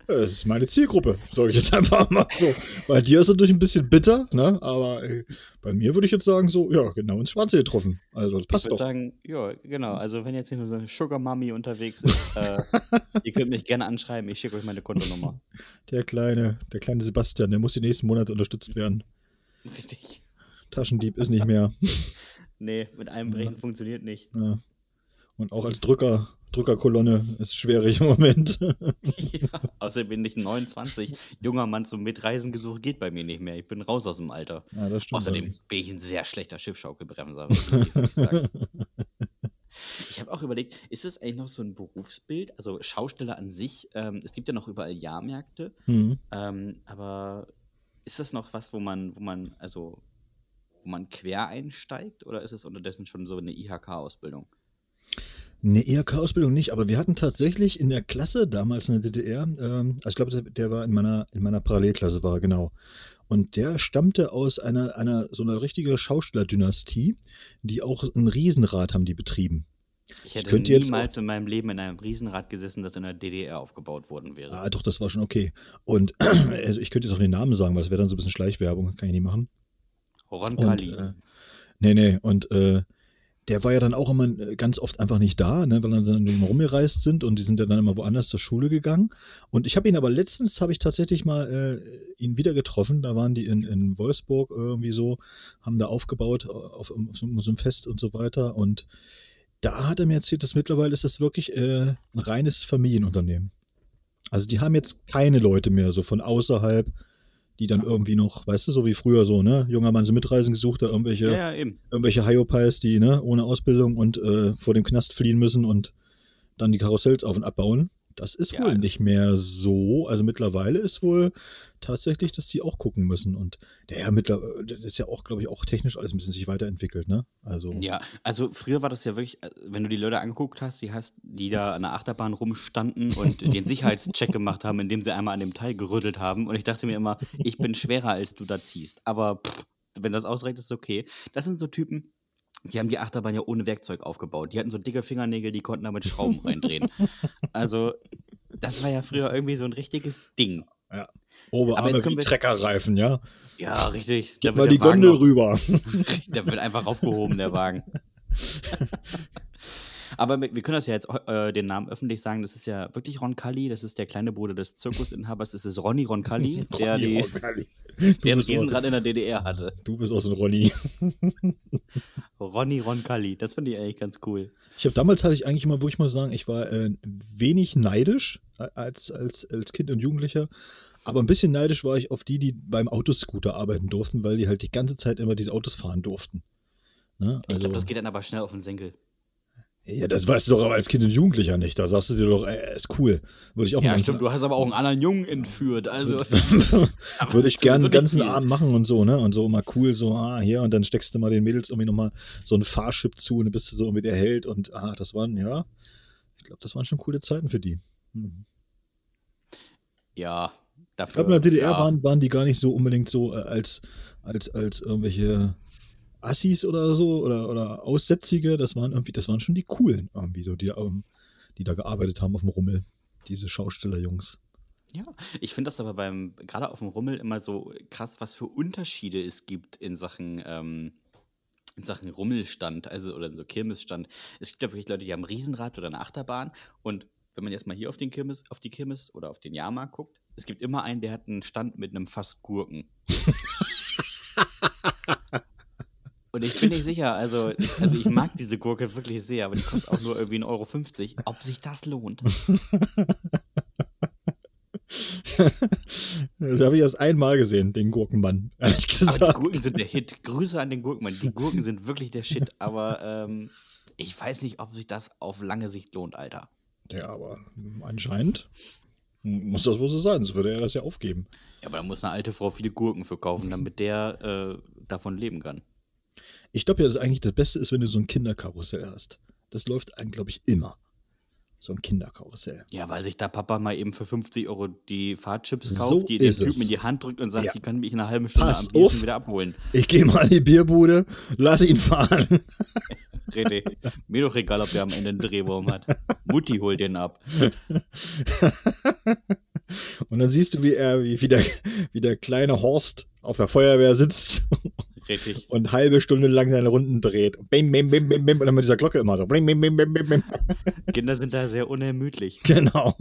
Das ist meine Zielgruppe, sage ich jetzt einfach mal so. Bei dir ist es natürlich ein bisschen bitter, ne? aber ey, bei mir würde ich jetzt sagen, so, ja, genau ins Schwarze getroffen. Also, das passt ich doch. Ich würde sagen, ja, genau. Also, wenn jetzt hier nur so eine Sugar Mummy unterwegs ist, äh, ihr könnt mich gerne anschreiben. Ich schicke euch meine Kontonummer. Der kleine, der kleine Sebastian, der muss die nächsten Monate unterstützt werden. Richtig. Taschendieb ist nicht mehr. nee, mit einem Brechen ja. funktioniert nicht. Ja. Und auch als Drücker Drückerkolonne ist schwierig im Moment. ja, außerdem bin ich 29. Junger Mann zum Mitreisen gesucht geht bei mir nicht mehr. Ich bin raus aus dem Alter. Ja, außerdem allerdings. bin ich ein sehr schlechter Schiffschaukelbremser. ich Ich habe auch überlegt, ist es eigentlich noch so ein Berufsbild? Also Schausteller an sich, ähm, es gibt ja noch überall Jahrmärkte, mhm. ähm, aber ist das noch was, wo man, wo man, also, wo man quer einsteigt oder ist es unterdessen schon so eine IHK-Ausbildung? Eine IHK-Ausbildung nicht, aber wir hatten tatsächlich in der Klasse damals in der DDR, ähm, also ich glaube, der, der, war in meiner, in meiner Parallelklasse, war genau. Und der stammte aus einer, einer so einer richtigen Schauspielerdynastie, die auch ein Riesenrad haben die betrieben. Ich hätte ich niemals in meinem Leben in einem Riesenrad gesessen, das in der DDR aufgebaut worden wäre. Ah, doch, das war schon okay. Und also ich könnte jetzt auch den Namen sagen, weil das wäre dann so ein bisschen Schleichwerbung, kann ich nicht machen. Roncalli. Äh, nee, nee, und äh, der war ja dann auch immer äh, ganz oft einfach nicht da, ne, weil er dann immer rumgereist sind und die sind ja dann immer woanders zur Schule gegangen. Und ich habe ihn aber letztens, habe ich tatsächlich mal äh, ihn wieder getroffen. Da waren die in, in Wolfsburg irgendwie so, haben da aufgebaut auf, auf, so einem Fest und so weiter. Und da hat er mir erzählt, dass mittlerweile ist das wirklich äh, ein reines Familienunternehmen. Also die haben jetzt keine Leute mehr so von außerhalb, die dann irgendwie noch, weißt du, so wie früher so, ne, junger Mann so Mitreisen gesucht, da irgendwelche, Ja, ja, irgendwelche Hyopies, die, ne, ohne Ausbildung und äh, vor dem Knast fliehen müssen und dann die Karussells auf und abbauen. Das ist Ja, wohl nicht mehr so. Also mittlerweile ist wohl tatsächlich, dass die auch gucken müssen. Und der ja mittlerweile, das ist ja auch, glaube ich, auch technisch alles ein bisschen sich weiterentwickelt, ne? Also. Ja, also früher war das ja wirklich, äh, wenn du die Leute angeguckt hast, die hast, die da an der Achterbahn rumstanden und den Sicherheitscheck gemacht haben, indem sie einmal an dem Teil gerüttelt haben. Und ich dachte mir immer, ich bin schwerer, als du da ziehst. Aber pff, wenn das ausreicht, ist okay. Das sind so Typen, die haben die Achterbahn ja ohne Werkzeug aufgebaut. Die hatten so dicke Fingernägel, die konnten damit Schrauben reindrehen. Also, das war ja früher irgendwie so ein richtiges Ding. Ja. Aber Oberarme jetzt wie Treckerreifen, ja. Ja, richtig. Da Gib wird mal der die Gondel noch- rüber. Der wird einfach aufgehoben, der Wagen. Aber wir können das ja jetzt äh, den Namen öffentlich sagen. Das ist ja wirklich Roncalli. Das ist der kleine Bruder des Zirkusinhabers. Das ist Ronny Roncalli, der, Ronny die, Roncalli. der bist, Riesenrad in der DDR hatte. du bist auch so ein Ronny. Ronny Roncalli. Das finde ich eigentlich ganz cool. Ich habe damals hatte ich eigentlich immer, wo ich mal sagen, ich war äh, wenig neidisch als, als, als Kind und Jugendlicher. Aber ein bisschen neidisch war ich auf die, die beim Autoscooter arbeiten durften, weil die halt die ganze Zeit immer diese Autos fahren durften. Ne? Ich Also, glaube, das geht dann aber schnell auf den Senkel. Ja, das weißt du doch aber als Kind und Jugendlicher nicht. Da sagst du dir doch, ey, ist cool. Würde ich auch Ja, mal stimmt. Du hast aber auch einen anderen Jungen entführt. Also, Würde ich gerne den ganzen viel. Abend machen und so, ne? Und so immer cool, so, ah, hier, und dann steckst du mal den Mädels irgendwie nochmal so einen Fahrschip zu und dann bist du so irgendwie der Held und, ah, das waren, ja, ich glaube, das waren schon coole Zeiten für die. Hm. ja, Ich dafür. glaube, in der DDR ja. waren, waren die gar nicht so unbedingt so äh, als, als, als irgendwelche Assis oder so oder, oder Aussätzige. Das waren irgendwie, das waren schon die coolen irgendwie so, die, ähm, die da gearbeitet haben auf dem Rummel. Diese Schaustellerjungs. Ja, ich finde das aber beim, gerade auf dem Rummel immer so krass, was für Unterschiede es gibt in Sachen, ähm, in Sachen Rummelstand, also oder in so Kirmesstand. Es gibt ja wirklich Leute, die haben ein Riesenrad oder eine Achterbahn und wenn man jetzt mal hier auf den Kirmes, auf die Kirmes oder auf den Jahrmarkt guckt, es gibt immer einen, der hat einen Stand mit einem Fass Gurken. Und ich bin nicht sicher, also, also ich mag diese Gurke wirklich sehr, aber die kostet auch nur irgendwie 1,50 Euro. Ob sich das lohnt? Das habe ich erst einmal gesehen, den Gurkenmann, ehrlich Aber die gesagt. Gurken sind der Hit. Grüße an den Gurkenmann. Die Gurken sind wirklich der Shit. Aber ähm, ich weiß nicht, ob sich das auf lange Sicht lohnt, Alter. Ja, aber anscheinend muss das wohl so sein, sonst würde er das ja aufgeben. Ja, aber da muss eine alte Frau viele Gurken für kaufen, damit der äh, davon leben kann. Ich glaube ja, dass eigentlich das Beste ist, wenn du so ein Kinderkarussell hast. Das läuft glaube ich, immer. So ein Kinderkarussell. Ja, weil sich da Papa mal eben für 50 Euro die Fahrchips So kauft, die den Typen in die Hand drückt und sagt, Ja. die kann mich in einer halben Stunde Pass am auf. wieder abholen. Ich gehe mal in die Bierbude, lasse ihn fahren. Richtig. Mir doch egal, ob der am Ende einen Drehbaum hat. Mutti holt den ab. Und dann siehst du, wie er, wie, der, wie der kleine Horst auf der Feuerwehr sitzt Richtig. und halbe Stunde lang seine Runden dreht. Bim, bim, bim, bim, bim, und dann mit dieser Glocke immer so. Bim, bim, bim, bim, bim. Kinder sind da sehr unermüdlich. Genau.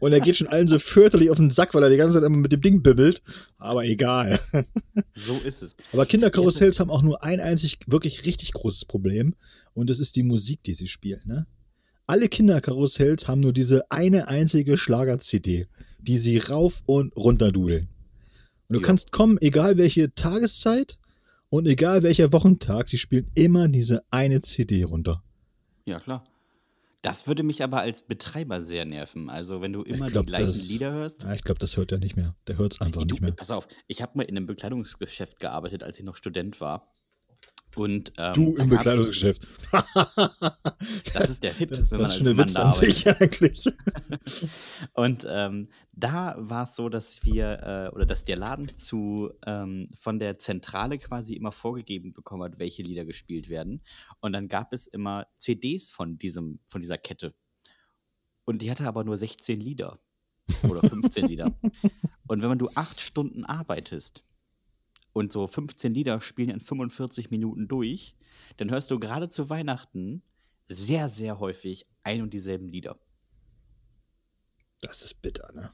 Und er geht schon allen so fürchterlich auf den Sack, weil er die ganze Zeit immer mit dem Ding bibbelt. Aber egal. So ist es. Aber Kinderkarussells haben auch nur ein einzig wirklich richtig großes Problem. Und das ist die Musik, die sie spielen. Ne? Alle Kinderkarussells haben nur diese eine einzige Schlager-CD, die sie rauf und runter dudeln. Und du Ja. kannst kommen, egal welche Tageszeit und egal welcher Wochentag, sie spielen immer diese eine CD runter. Ja, klar. Das würde mich aber als Betreiber sehr nerven. Also, wenn du immer glaub, die gleichen das- Lieder hörst. Ja, ich glaube, das hört er nicht mehr. Der hört es einfach Du, nicht mehr. pass auf, ich habe mal in einem Bekleidungsgeschäft gearbeitet, als ich noch Student war. Und, ähm, Du im Bekleidungsgeschäft. Das ist der Hit, Das wenn man ist als Mann Witz da an sich eigentlich. Und ähm, da war es so, dass wir, äh, oder dass der Laden zu ähm, von der Zentrale quasi immer vorgegeben bekommen hat, welche Lieder gespielt werden. Und dann gab es immer CDs von diesem, von dieser Kette. Und die hatte aber nur 16 Lieder. Oder 15 Lieder. Und wenn man du acht Stunden arbeitest, und so 15 Lieder spielen in 45 Minuten durch, dann hörst du gerade zu Weihnachten sehr, sehr häufig ein und dieselben Lieder. Das ist bitter, ne?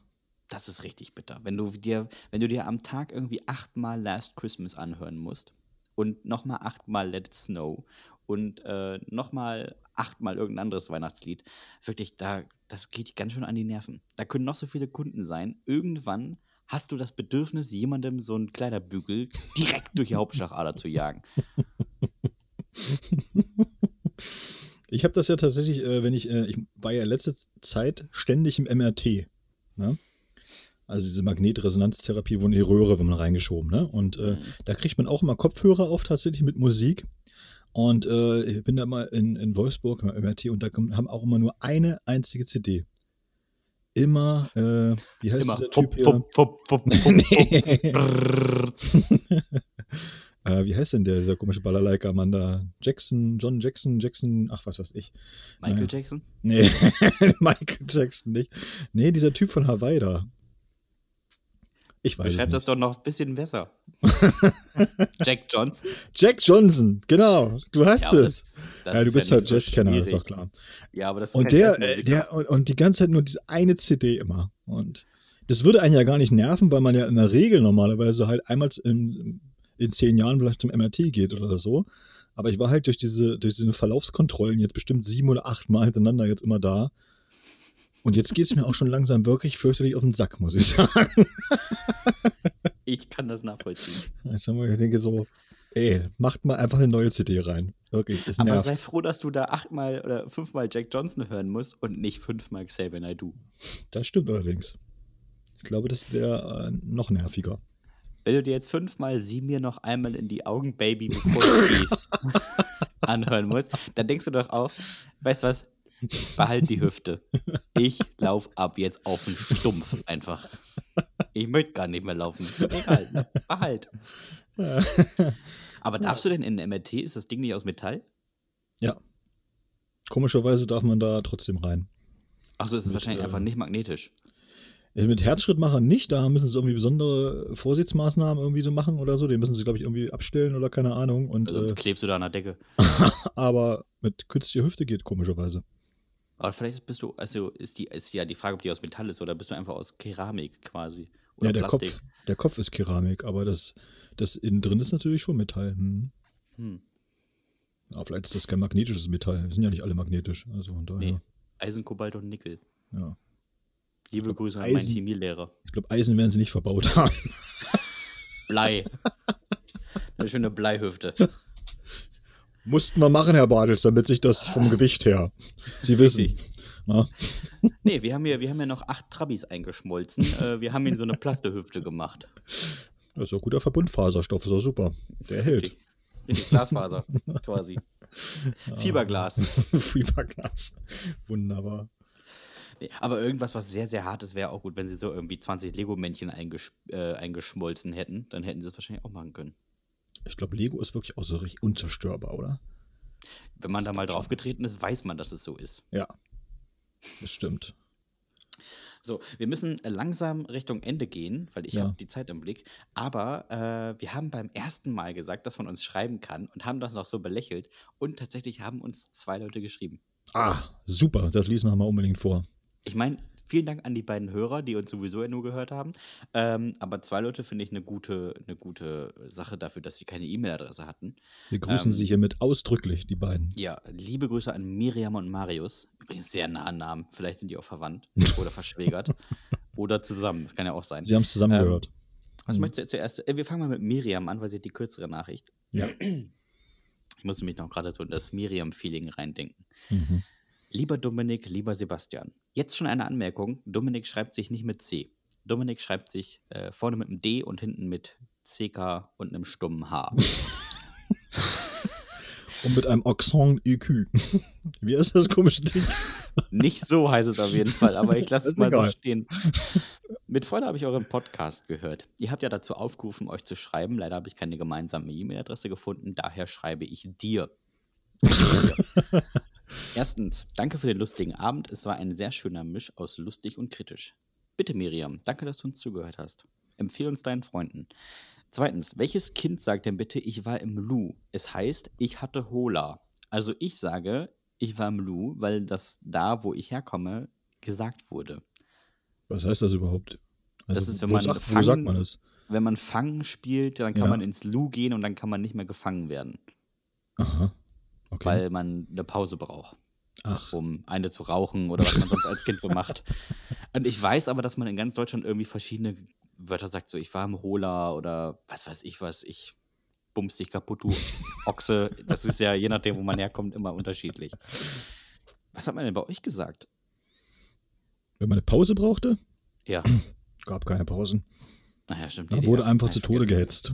Das ist richtig bitter. Wenn du dir, wenn du dir am Tag irgendwie achtmal Last Christmas anhören musst und nochmal achtmal Let It Snow und äh, nochmal achtmal irgendein anderes Weihnachtslied, wirklich, da, das geht ganz schön an die Nerven. Da können noch so viele Kunden sein. Irgendwann hast du das Bedürfnis, jemandem so einen Kleiderbügel direkt durch die Hauptschlagader zu jagen. Ich habe das ja tatsächlich, äh, wenn ich, äh, ich war ja letzte Zeit ständig im MRT. Ne? Also diese Magnetresonanztherapie, wo in die Röhre wenn man reingeschoben. Ne? Und äh, mhm. da kriegt man auch immer Kopfhörer auf, tatsächlich mit Musik. Und äh, ich bin da mal in, in Wolfsburg im MRT und da haben auch immer nur eine einzige CD. Immer, äh, wie heißt immer. dieser Typ hier? Fupp, fupp, äh, wie heißt denn der, dieser komische Balalaika-Mann da? Jackson, John Jackson, Jackson, ach, was weiß ich. Michael äh, Jackson? Nee, Michael Jackson nicht. Nee, dieser Typ von Hawaii da. Ich weiß Beschreib das doch noch ein bisschen besser. Jack Johnson? Jack Johnson, genau. Du hast ja, es. Das, das ja, du bist ja halt Jazzkenner, ist doch klar. Ja, aber das ist und der, äh, der und, und, die ganze Zeit nur diese eine CD immer. Und das würde einen ja gar nicht nerven, weil man ja in der Regel normalerweise halt einmal in, in zehn Jahren vielleicht zum MRT geht oder so. Aber ich war halt durch diese, durch diese Verlaufskontrollen jetzt bestimmt sieben oder acht Mal hintereinander jetzt immer da. Und jetzt geht es mir auch schon langsam wirklich fürchterlich auf den Sack, muss ich sagen. Ich kann das nachvollziehen. Ich denke so, ey, macht mal einfach eine neue CD rein. Wirklich, es Aber sei froh, dass du da achtmal oder fünfmal Jack Johnson hören musst und nicht fünfmal Xavier Naidoo. Das stimmt allerdings. Ich glaube, das wäre äh, noch nerviger. Wenn du dir jetzt fünfmal sieh mir noch einmal in die Augen, Baby, bevor du anhören musst, dann denkst du doch auch, weißt du was, Behalt die Hüfte. Ich lauf ab jetzt auf den Stumpf einfach. Ich möchte gar nicht mehr laufen. Egal, behalt. Aber darfst du denn in den MRT, ist das Ding nicht aus Metall? Ja. Komischerweise darf man da trotzdem rein. Achso, ist es wahrscheinlich äh, einfach nicht magnetisch. Mit Herzschrittmachern nicht, da müssen sie irgendwie besondere Vorsichtsmaßnahmen irgendwie so machen oder so. Den müssen sie, glaube ich, irgendwie abstellen oder keine Ahnung. Und, also sonst äh, klebst du da an der Decke. aber mit künstlicher Hüfte geht komischerweise. Aber vielleicht bist du, also ist die, ist ja die Frage, ob die aus Metall ist oder bist du einfach aus Keramik quasi. Oder ja, der Kopf, der Kopf ist Keramik, aber das, das innen drin ist natürlich schon Metall. Hm. Hm. Aber vielleicht ist das kein magnetisches Metall. Wir sind ja nicht alle magnetisch. Also von daher. Nee. Eisen, Kobalt und Nickel. Ja. Liebe glaub, Grüße an Eisen, meinen Chemielehrer. Ich glaube, Eisen werden sie nicht verbaut haben. Blei. Eine schöne Bleihüfte. Mussten wir machen, Herr Bartels, damit sich das vom Gewicht her. Sie wissen. Nee, wir haben, ja, wir haben ja noch acht Trabis eingeschmolzen. äh, wir haben ihn so eine Plastehüfte gemacht. Das ist auch guter Verbundfaserstoff, ist auch super. Der hält. Richtig, Glasfaser, quasi. Fieberglas. Fieberglas. Wunderbar. Nee, aber irgendwas, was sehr, sehr hart ist, wäre auch gut, wenn sie so irgendwie 20 Lego-Männchen eingesch äh, eingeschmolzen hätten. Dann hätten sie es wahrscheinlich auch machen können. Ich glaube, Lego ist wirklich auch so richtig unzerstörbar, oder? Wenn man das da mal draufgetreten ist, weiß man, dass es so ist. Ja, das stimmt. So, wir müssen langsam Richtung Ende gehen, weil ich ja. habe die Zeit im Blick. Aber äh, wir haben beim ersten Mal gesagt, dass man uns schreiben kann und haben das noch so belächelt. Und tatsächlich haben uns zwei Leute geschrieben. Ah, super. Das lesen wir mal unbedingt vor. Ich meine, Vielen Dank an die beiden Hörer, die uns sowieso ja nur gehört haben. Ähm, aber zwei Leute finde ich eine gute, eine gute Sache dafür, dass sie keine E-Mail-Adresse hatten. Wir grüßen ähm, sie hiermit ausdrücklich, die beiden. Ja, liebe Grüße an Miriam und Marius. Übrigens sehr nahe Namen. Vielleicht sind die auch verwandt oder verschwägert. oder zusammen. Das kann ja auch sein. Sie haben es zusammen ähm, gehört. Was mhm. möchtest du zuerst? Äh, wir fangen mal mit Miriam an, weil sie hat die kürzere Nachricht. Ja. Ich musste mich noch gerade so in das Miriam-Feeling reindenken. Mhm. Lieber Dominik, lieber Sebastian. Jetzt schon eine Anmerkung. Dominik schreibt sich nicht mit C. Dominik schreibt sich äh, vorne mit einem D und hinten mit CK und einem stummen H. und mit einem Accent EQ. Wie ist das komische Ding? Nicht so heißt es auf jeden Fall, aber ich lasse es mal egal. so stehen. Mit Freude habe ich euren Podcast gehört. Ihr habt ja dazu aufgerufen, euch zu schreiben. Leider habe ich keine gemeinsame E-Mail-Adresse gefunden, daher schreibe ich dir. Erstens, danke für den lustigen Abend. Es war ein sehr schöner Misch aus lustig und kritisch. Bitte, Miriam, danke, dass du uns zugehört hast. Empfehle uns deinen Freunden. Zweitens, welches Kind sagt denn bitte, ich war im Lu? Es heißt, ich hatte Hola. Also ich sage, ich war im Lu, weil das da, wo ich herkomme, gesagt wurde. Was heißt das überhaupt? Also, das ist, wenn man, sagt, fangen, sagt man das? wenn man Fangen spielt, dann kann ja. man ins Lu gehen und dann kann man nicht mehr gefangen werden. Aha. Okay. Weil man eine Pause braucht. Ach. Um eine zu rauchen oder was man sonst als Kind so macht. Und ich weiß aber, dass man in ganz Deutschland irgendwie verschiedene Wörter sagt, so ich war im Hola oder was weiß ich was, ich bums dich kaputt, du Ochse. Das ist ja je nachdem, wo man herkommt, immer unterschiedlich. Was hat man denn bei euch gesagt? Wenn man eine Pause brauchte? Ja. Gab keine Pausen. Naja, stimmt. Man wurde einfach zu Tode gehetzt.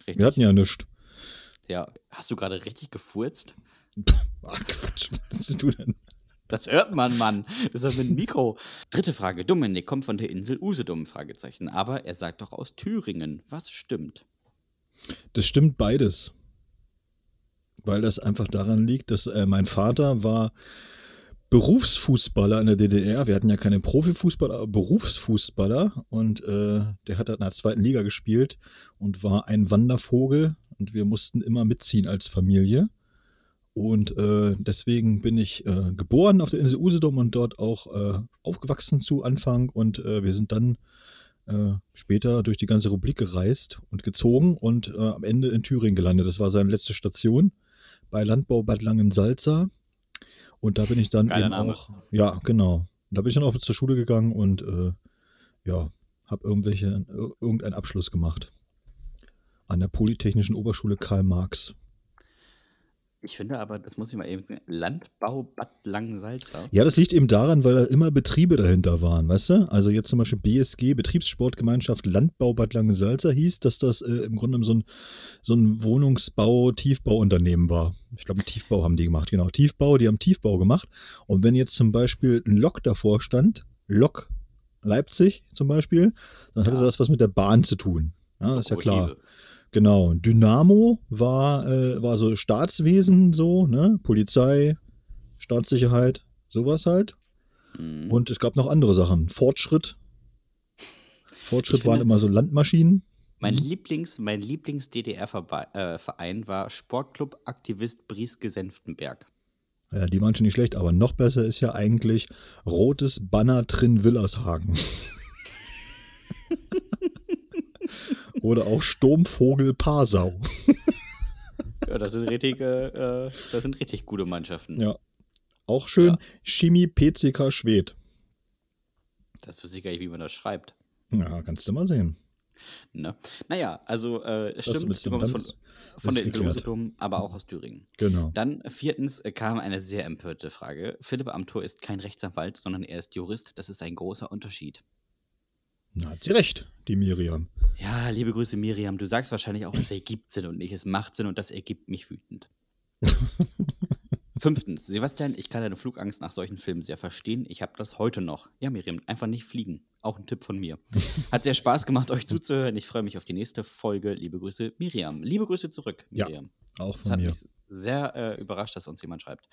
Richtig. Wir hatten ja nichts. Ja, hast du gerade richtig gefurzt? Ach, Quatsch, was bist du denn? Das hört man, Mann. Das ist mit dem Mikro. Dritte Frage. Dominik kommt von der Insel Usedom, Fragezeichen. Aber er sagt doch aus Thüringen. Was stimmt? Das stimmt beides. Weil das einfach daran liegt, dass äh, mein Vater war Berufsfußballer in der DDR. Wir hatten ja keine Profifußballer, aber Berufsfußballer. Und äh, der hat in der zweiten Liga gespielt und war ein Wandervogel. Und wir mussten immer mitziehen als Familie. Und äh, deswegen bin ich äh, geboren auf der Insel Usedom und dort auch äh, aufgewachsen zu Anfang. Und äh, wir sind dann äh, später durch die ganze Republik gereist und gezogen und äh, am Ende in Thüringen gelandet. Das war seine letzte Station bei Landbau Bad Langensalza. Und da bin ich dann Geiler eben Name. auch, ja, genau. Da bin ich dann auch zur Schule gegangen und äh, ja, habe irgendwelche, irgendeinen Abschluss gemacht. An der Polytechnischen Oberschule Karl Marx. Ich finde aber, das muss ich mal eben sagen, Landbau Bad Langensalza. Ja, das liegt eben daran, weil da immer Betriebe dahinter waren, weißt du? Also jetzt zum Beispiel BSG, Betriebssportgemeinschaft Landbau Bad Langensalza hieß, dass das äh, im Grunde so ein, so ein Wohnungsbau, Tiefbauunternehmen war. Ich glaube, Tiefbau haben die gemacht, genau. Tiefbau, die haben Tiefbau gemacht. Und wenn jetzt zum Beispiel ein Lok davor stand, Lok Leipzig zum Beispiel, dann ja. hatte das was mit der Bahn zu tun. Ja, das ist ja klar. Genau. Dynamo war, äh, war so Staatswesen, so, ne? Polizei, Staatssicherheit, sowas halt. Mhm. Und es gab noch andere Sachen. Fortschritt. Fortschritt ich waren finde, immer so Landmaschinen. Mein mhm. Lieblings, mein Lieblings-DDR-Verein äh, war Sportclub Aktivist Brieske Senftenberg. Ja, die waren schon nicht schlecht, aber noch besser ist ja eigentlich Rotes Banner Trin Willershagen. Oder auch Sturmvogel Pasau. ja, das sind richtig, äh, das sind richtig gute Mannschaften. Ja. Auch schön ja. Chemie PCK Schwed. Das wüsste ich gar nicht, wie man das schreibt. Ja, kannst du mal sehen. Ne? Naja, also äh, es stimmt, du kommst von, von der Insel Usedom, aber auch aus Thüringen. Genau. Dann viertens kam eine sehr empörte Frage. Philipp Amthor ist kein Rechtsanwalt, sondern er ist Jurist. Das ist ein großer Unterschied. Na, hat sie recht, die Miriam. Ja, liebe Grüße, Miriam. Du sagst wahrscheinlich auch, es ergibt Sinn und nicht, es macht Sinn und das ergibt mich wütend. Fünftens, Sebastian, ich kann deine Flugangst nach solchen Filmen sehr verstehen. Ich habe das heute noch. Ja, Miriam, einfach nicht fliegen. Auch ein Tipp von mir. Hat sehr Spaß gemacht, euch zuzuhören. Ich freue mich auf die nächste Folge. Liebe Grüße, Miriam. Liebe Grüße zurück, Miriam. Ja, auch von das hat mir. mich sehr äh, überrascht, dass uns jemand schreibt.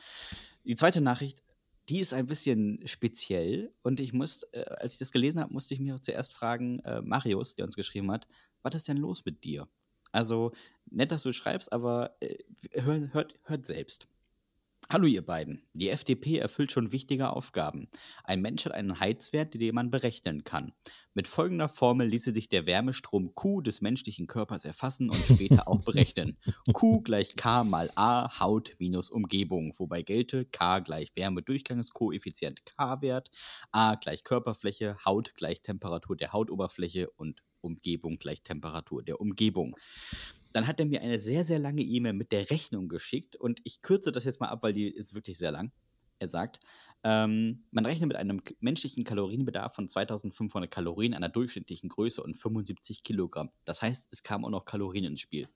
Die zweite Nachricht die ist ein bisschen speziell und ich muss, äh, als ich das gelesen habe, musste ich auch zuerst fragen, äh, Marius, der uns geschrieben hat, was ist denn los mit dir? Also, nett, dass du schreibst, aber äh, hört, hört, hört selbst. Hallo ihr beiden. Die FDP erfüllt schon wichtige Aufgaben. Ein Mensch hat einen Heizwert, den man berechnen kann. Mit folgender Formel ließe sich der Wärmestrom Q des menschlichen Körpers erfassen und später auch berechnen. Q gleich K mal A Haut minus Umgebung, wobei gelte K gleich Wärmedurchgangskoeffizient K-Wert, A gleich Körperfläche, Haut gleich Temperatur der Hautoberfläche und Umgebung gleich Temperatur der Umgebung. Dann hat er mir eine sehr, sehr lange E-Mail mit der Rechnung geschickt und ich kürze das jetzt mal ab, weil die ist wirklich sehr lang. Er sagt, ähm, man rechnet mit einem menschlichen Kalorienbedarf von 2500 Kalorien einer durchschnittlichen Größe und 75 Kilogramm. Das heißt, es kamen auch noch Kalorien ins Spiel.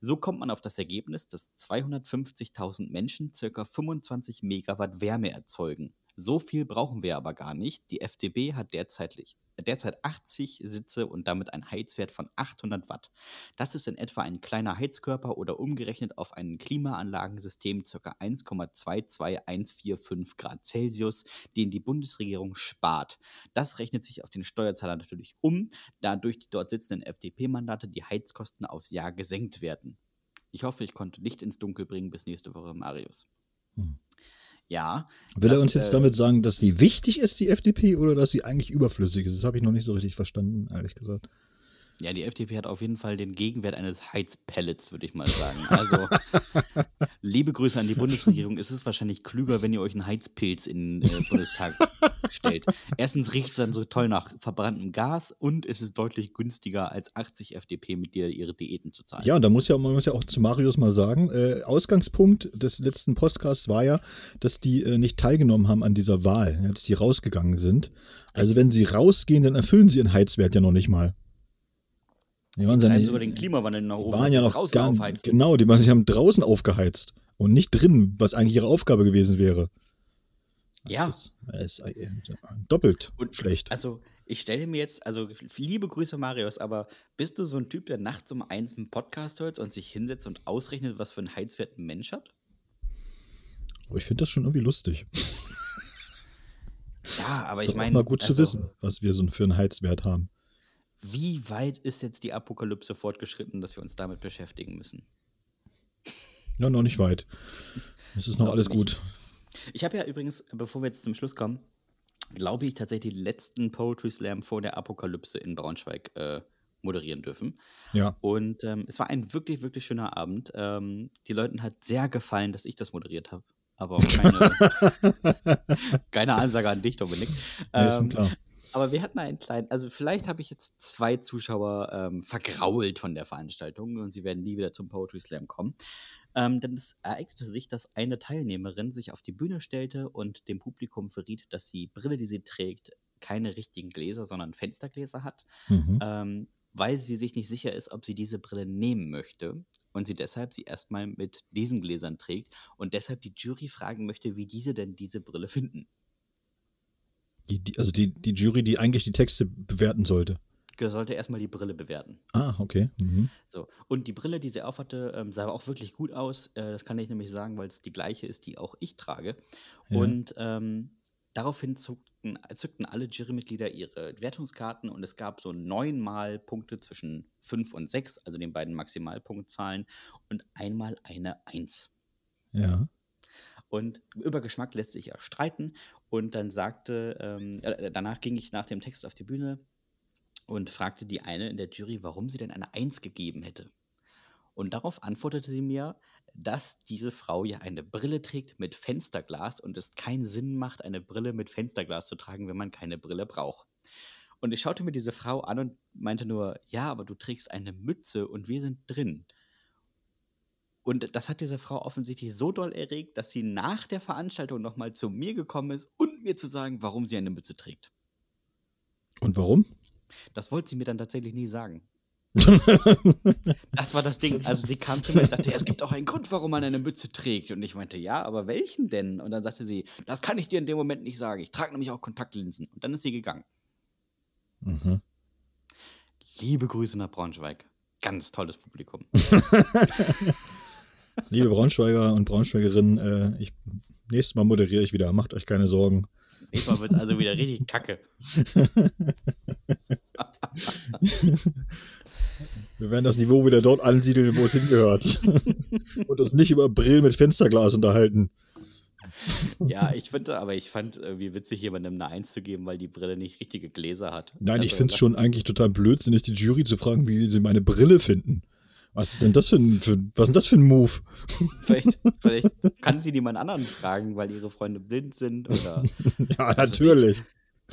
So kommt man auf das Ergebnis, dass 250.000 Menschen ca. 25 Megawatt Wärme erzeugen. So viel brauchen wir aber gar nicht. Die FDP hat derzeit, derzeit 80 Sitze und damit einen Heizwert von 800 Watt. Das ist in etwa ein kleiner Heizkörper oder umgerechnet auf ein Klimaanlagensystem ca. 1,22145 Grad Celsius, den die Bundesregierung spart. Das rechnet sich auf den Steuerzahler natürlich um, da durch die dort sitzenden FDP-Mandate die Heizkosten aufs Jahr gesenkt werden. Ich hoffe, ich konnte Licht ins Dunkel bringen bis nächste Woche, Marius. Hm. Ja. Will das, er uns jetzt äh, damit sagen, dass die wichtig ist, die FDP, oder dass sie eigentlich überflüssig ist? Das habe ich noch nicht so richtig verstanden, ehrlich gesagt. Ja, die FDP hat auf jeden Fall den Gegenwert eines Heizpellets, würde ich mal sagen. Also, liebe Grüße an die Bundesregierung. Es ist wahrscheinlich klüger, wenn ihr euch einen Heizpilz in den äh, Bundestag stellt. Erstens riecht es dann so toll nach verbranntem Gas und es ist deutlich günstiger, als 80 FDP-Mitglieder ihre Diäten zu zahlen. Ja, und da muss ja, man muss ja auch zu Marius mal sagen, äh, Ausgangspunkt des letzten Podcasts war ja, dass die äh, nicht teilgenommen haben an dieser Wahl, dass die rausgegangen sind. Also wenn sie rausgehen, dann erfüllen sie ihren Heizwert ja noch nicht mal. Die waren ja sogar den Klimawandel nach oben. waren ja noch draußen gar, aufheizt. Genau, die waren sich haben draußen aufgeheizt und nicht drin, was eigentlich ihre Aufgabe gewesen wäre. Das ja. Ist, ist doppelt und, schlecht. Also, ich stelle mir jetzt, also liebe Grüße, Marius, aber bist du so ein Typ, der nachts um eins einen Podcast hört und sich hinsetzt und ausrechnet, was für einen Heizwert ein Mensch hat? Aber ich finde das schon irgendwie lustig. Ja, aber ist ich meine. mal gut also, zu wissen, was wir so für einen Heizwert haben. Wie weit ist jetzt die Apokalypse fortgeschritten, dass wir uns damit beschäftigen müssen? Ja, noch nicht weit. Es ist noch alles nicht. gut. Ich habe ja übrigens, bevor wir jetzt zum Schluss kommen, glaube ich tatsächlich den letzten Poetry Slam vor der Apokalypse in Braunschweig äh, moderieren dürfen. Ja. Und ähm, es war ein wirklich, wirklich schöner Abend. Ähm, die Leuten hat sehr gefallen, dass ich das moderiert habe. Aber keine, keine Ansage an dich, Dominik. Ja, ist schon ähm, klar. Aber wir hatten einen kleinen, also vielleicht habe ich jetzt zwei Zuschauer ähm, vergrault von der Veranstaltung und sie werden nie wieder zum Poetry Slam kommen. Ähm, denn es ereignete sich, dass eine Teilnehmerin sich auf die Bühne stellte und dem Publikum verriet, dass die Brille, die sie trägt, keine richtigen Gläser, sondern Fenstergläser hat, mhm. ähm, weil sie sich nicht sicher ist, ob sie diese Brille nehmen möchte und sie deshalb sie erstmal mit diesen Gläsern trägt und deshalb die Jury fragen möchte, wie diese denn diese Brille finden. Die, die, also die, die Jury, die eigentlich die Texte bewerten sollte. Sollte erstmal die Brille bewerten. Ah, okay. Mhm. So. Und die Brille, die sie aufhatte, ähm, sah auch wirklich gut aus. Äh, das kann ich nämlich sagen, weil es die gleiche ist, die auch ich trage. Ja. Und ähm, daraufhin zuckten, zückten alle Jurymitglieder ihre Wertungskarten und es gab so neunmal Punkte zwischen fünf und sechs, also den beiden Maximalpunktzahlen, und einmal eine Eins. Ja. Und über Geschmack lässt sich ja streiten. Und dann sagte, ähm, äh, danach ging ich nach dem Text auf die Bühne und fragte die eine in der Jury, warum sie denn eine Eins gegeben hätte. Und darauf antwortete sie mir, dass diese Frau ja eine Brille trägt mit Fensterglas und es keinen Sinn macht, eine Brille mit Fensterglas zu tragen, wenn man keine Brille braucht. Und ich schaute mir diese Frau an und meinte nur, ja, aber du trägst eine Mütze und wir sind drin. Und das hat diese Frau offensichtlich so doll erregt, dass sie nach der Veranstaltung nochmal zu mir gekommen ist und mir zu sagen, warum sie eine Mütze trägt. Und warum? Das wollte sie mir dann tatsächlich nie sagen. das war das Ding. Also sie kam zu mir und sagte, es gibt auch einen Grund, warum man eine Mütze trägt. Und ich meinte, ja, aber welchen denn? Und dann sagte sie, das kann ich dir in dem Moment nicht sagen. Ich trage nämlich auch Kontaktlinsen. Und dann ist sie gegangen. Mhm. Liebe Grüße nach Braunschweig. Ganz tolles Publikum. Liebe Braunschweiger und Braunschweigerinnen, äh, ich, nächstes Mal moderiere ich wieder. Macht euch keine Sorgen. Nächstes Mal wird es also wieder richtig kacke. Wir werden das Niveau wieder dort ansiedeln, wo es hingehört. und uns nicht über Brillen mit Fensterglas unterhalten. Ja, ich finde, aber ich fand irgendwie witzig, jemandem eine Eins zu geben, weil die Brille nicht richtige Gläser hat. Nein, also, ich finde es schon eigentlich total blödsinnig, die Jury zu fragen, wie sie meine Brille finden. Was ist denn das für ein, für, was ist das für ein Move? Vielleicht, vielleicht kann sie niemand anderen fragen, weil ihre Freunde blind sind oder. ja, natürlich.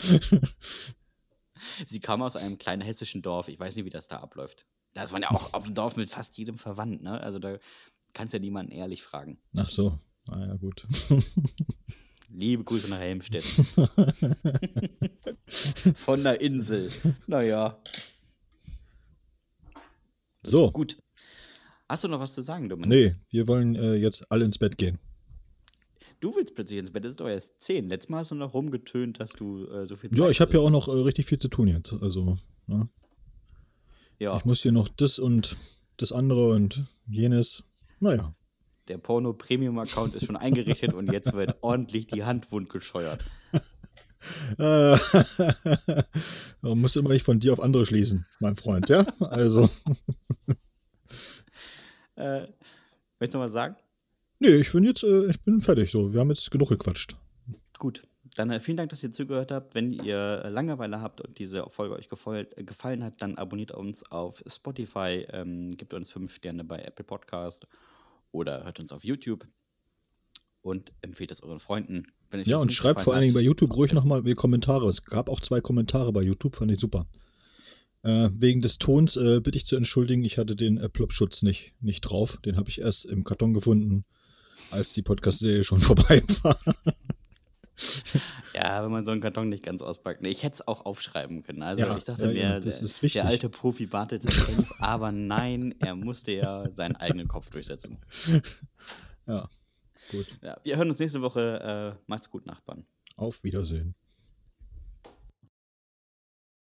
Sie kam aus einem kleinen hessischen Dorf. Ich weiß nicht, wie das da abläuft. Da ist man ja auch auf dem Dorf mit fast jedem verwandt, ne? Also da kannst du ja niemanden ehrlich fragen. Ach so. Ah ja, gut. Liebe Grüße nach Helmstedt. Von der Insel. Naja. So. Gut. Hast du noch was zu sagen, Dominik? Nee, wir wollen äh, jetzt alle ins Bett gehen. du willst plötzlich ins Bett, es ist doch erst 10. Letztes Mal hast du noch rumgetönt, dass du äh, so viel Zeit Ja, ich habe ja auch noch äh, richtig viel zu tun jetzt. Also, ne? Ja. Ich muss hier noch das und das andere und jenes. Naja. Der Porno-Premium-Account ist schon eingerichtet und jetzt wird ordentlich die Hand wund gescheuert. Man muss immer nicht von dir auf andere schließen, mein Freund, ja? Also. äh, möchtest du noch was sagen? Nee, ich bin jetzt, äh, ich bin fertig so. Wir haben jetzt genug gequatscht. Gut. Dann äh, vielen Dank, dass ihr zugehört habt. Wenn ihr Langeweile habt und diese Folge euch gefallen, äh, gefallen hat, dann abonniert uns auf Spotify, ähm, gebt uns fünf Sterne bei Apple Podcast oder hört uns auf YouTube und empfehlt es euren Freunden. ja, und schreibt vor allen Dingen bei YouTube ruhig nochmal Kommentare. Es gab auch zwei Kommentare bei YouTube, fand ich super. Äh, wegen des Tons äh, bitte ich zu entschuldigen, ich hatte den äh, Plop-Schutz nicht, nicht drauf. Den habe ich erst im Karton gefunden, als die Podcast-Serie schon vorbei war. ja, wenn man so einen Karton nicht ganz auspackt. Nee, ich hätte es auch aufschreiben können. Also ja, ich dachte ja, mir, ja, der, der, alte Profi wartet uns, aber nein, er musste ja seinen eigenen Kopf durchsetzen. Ja, gut. Ja, wir hören uns nächste Woche. Äh, macht's gut, Nachbarn. Auf Wiedersehen.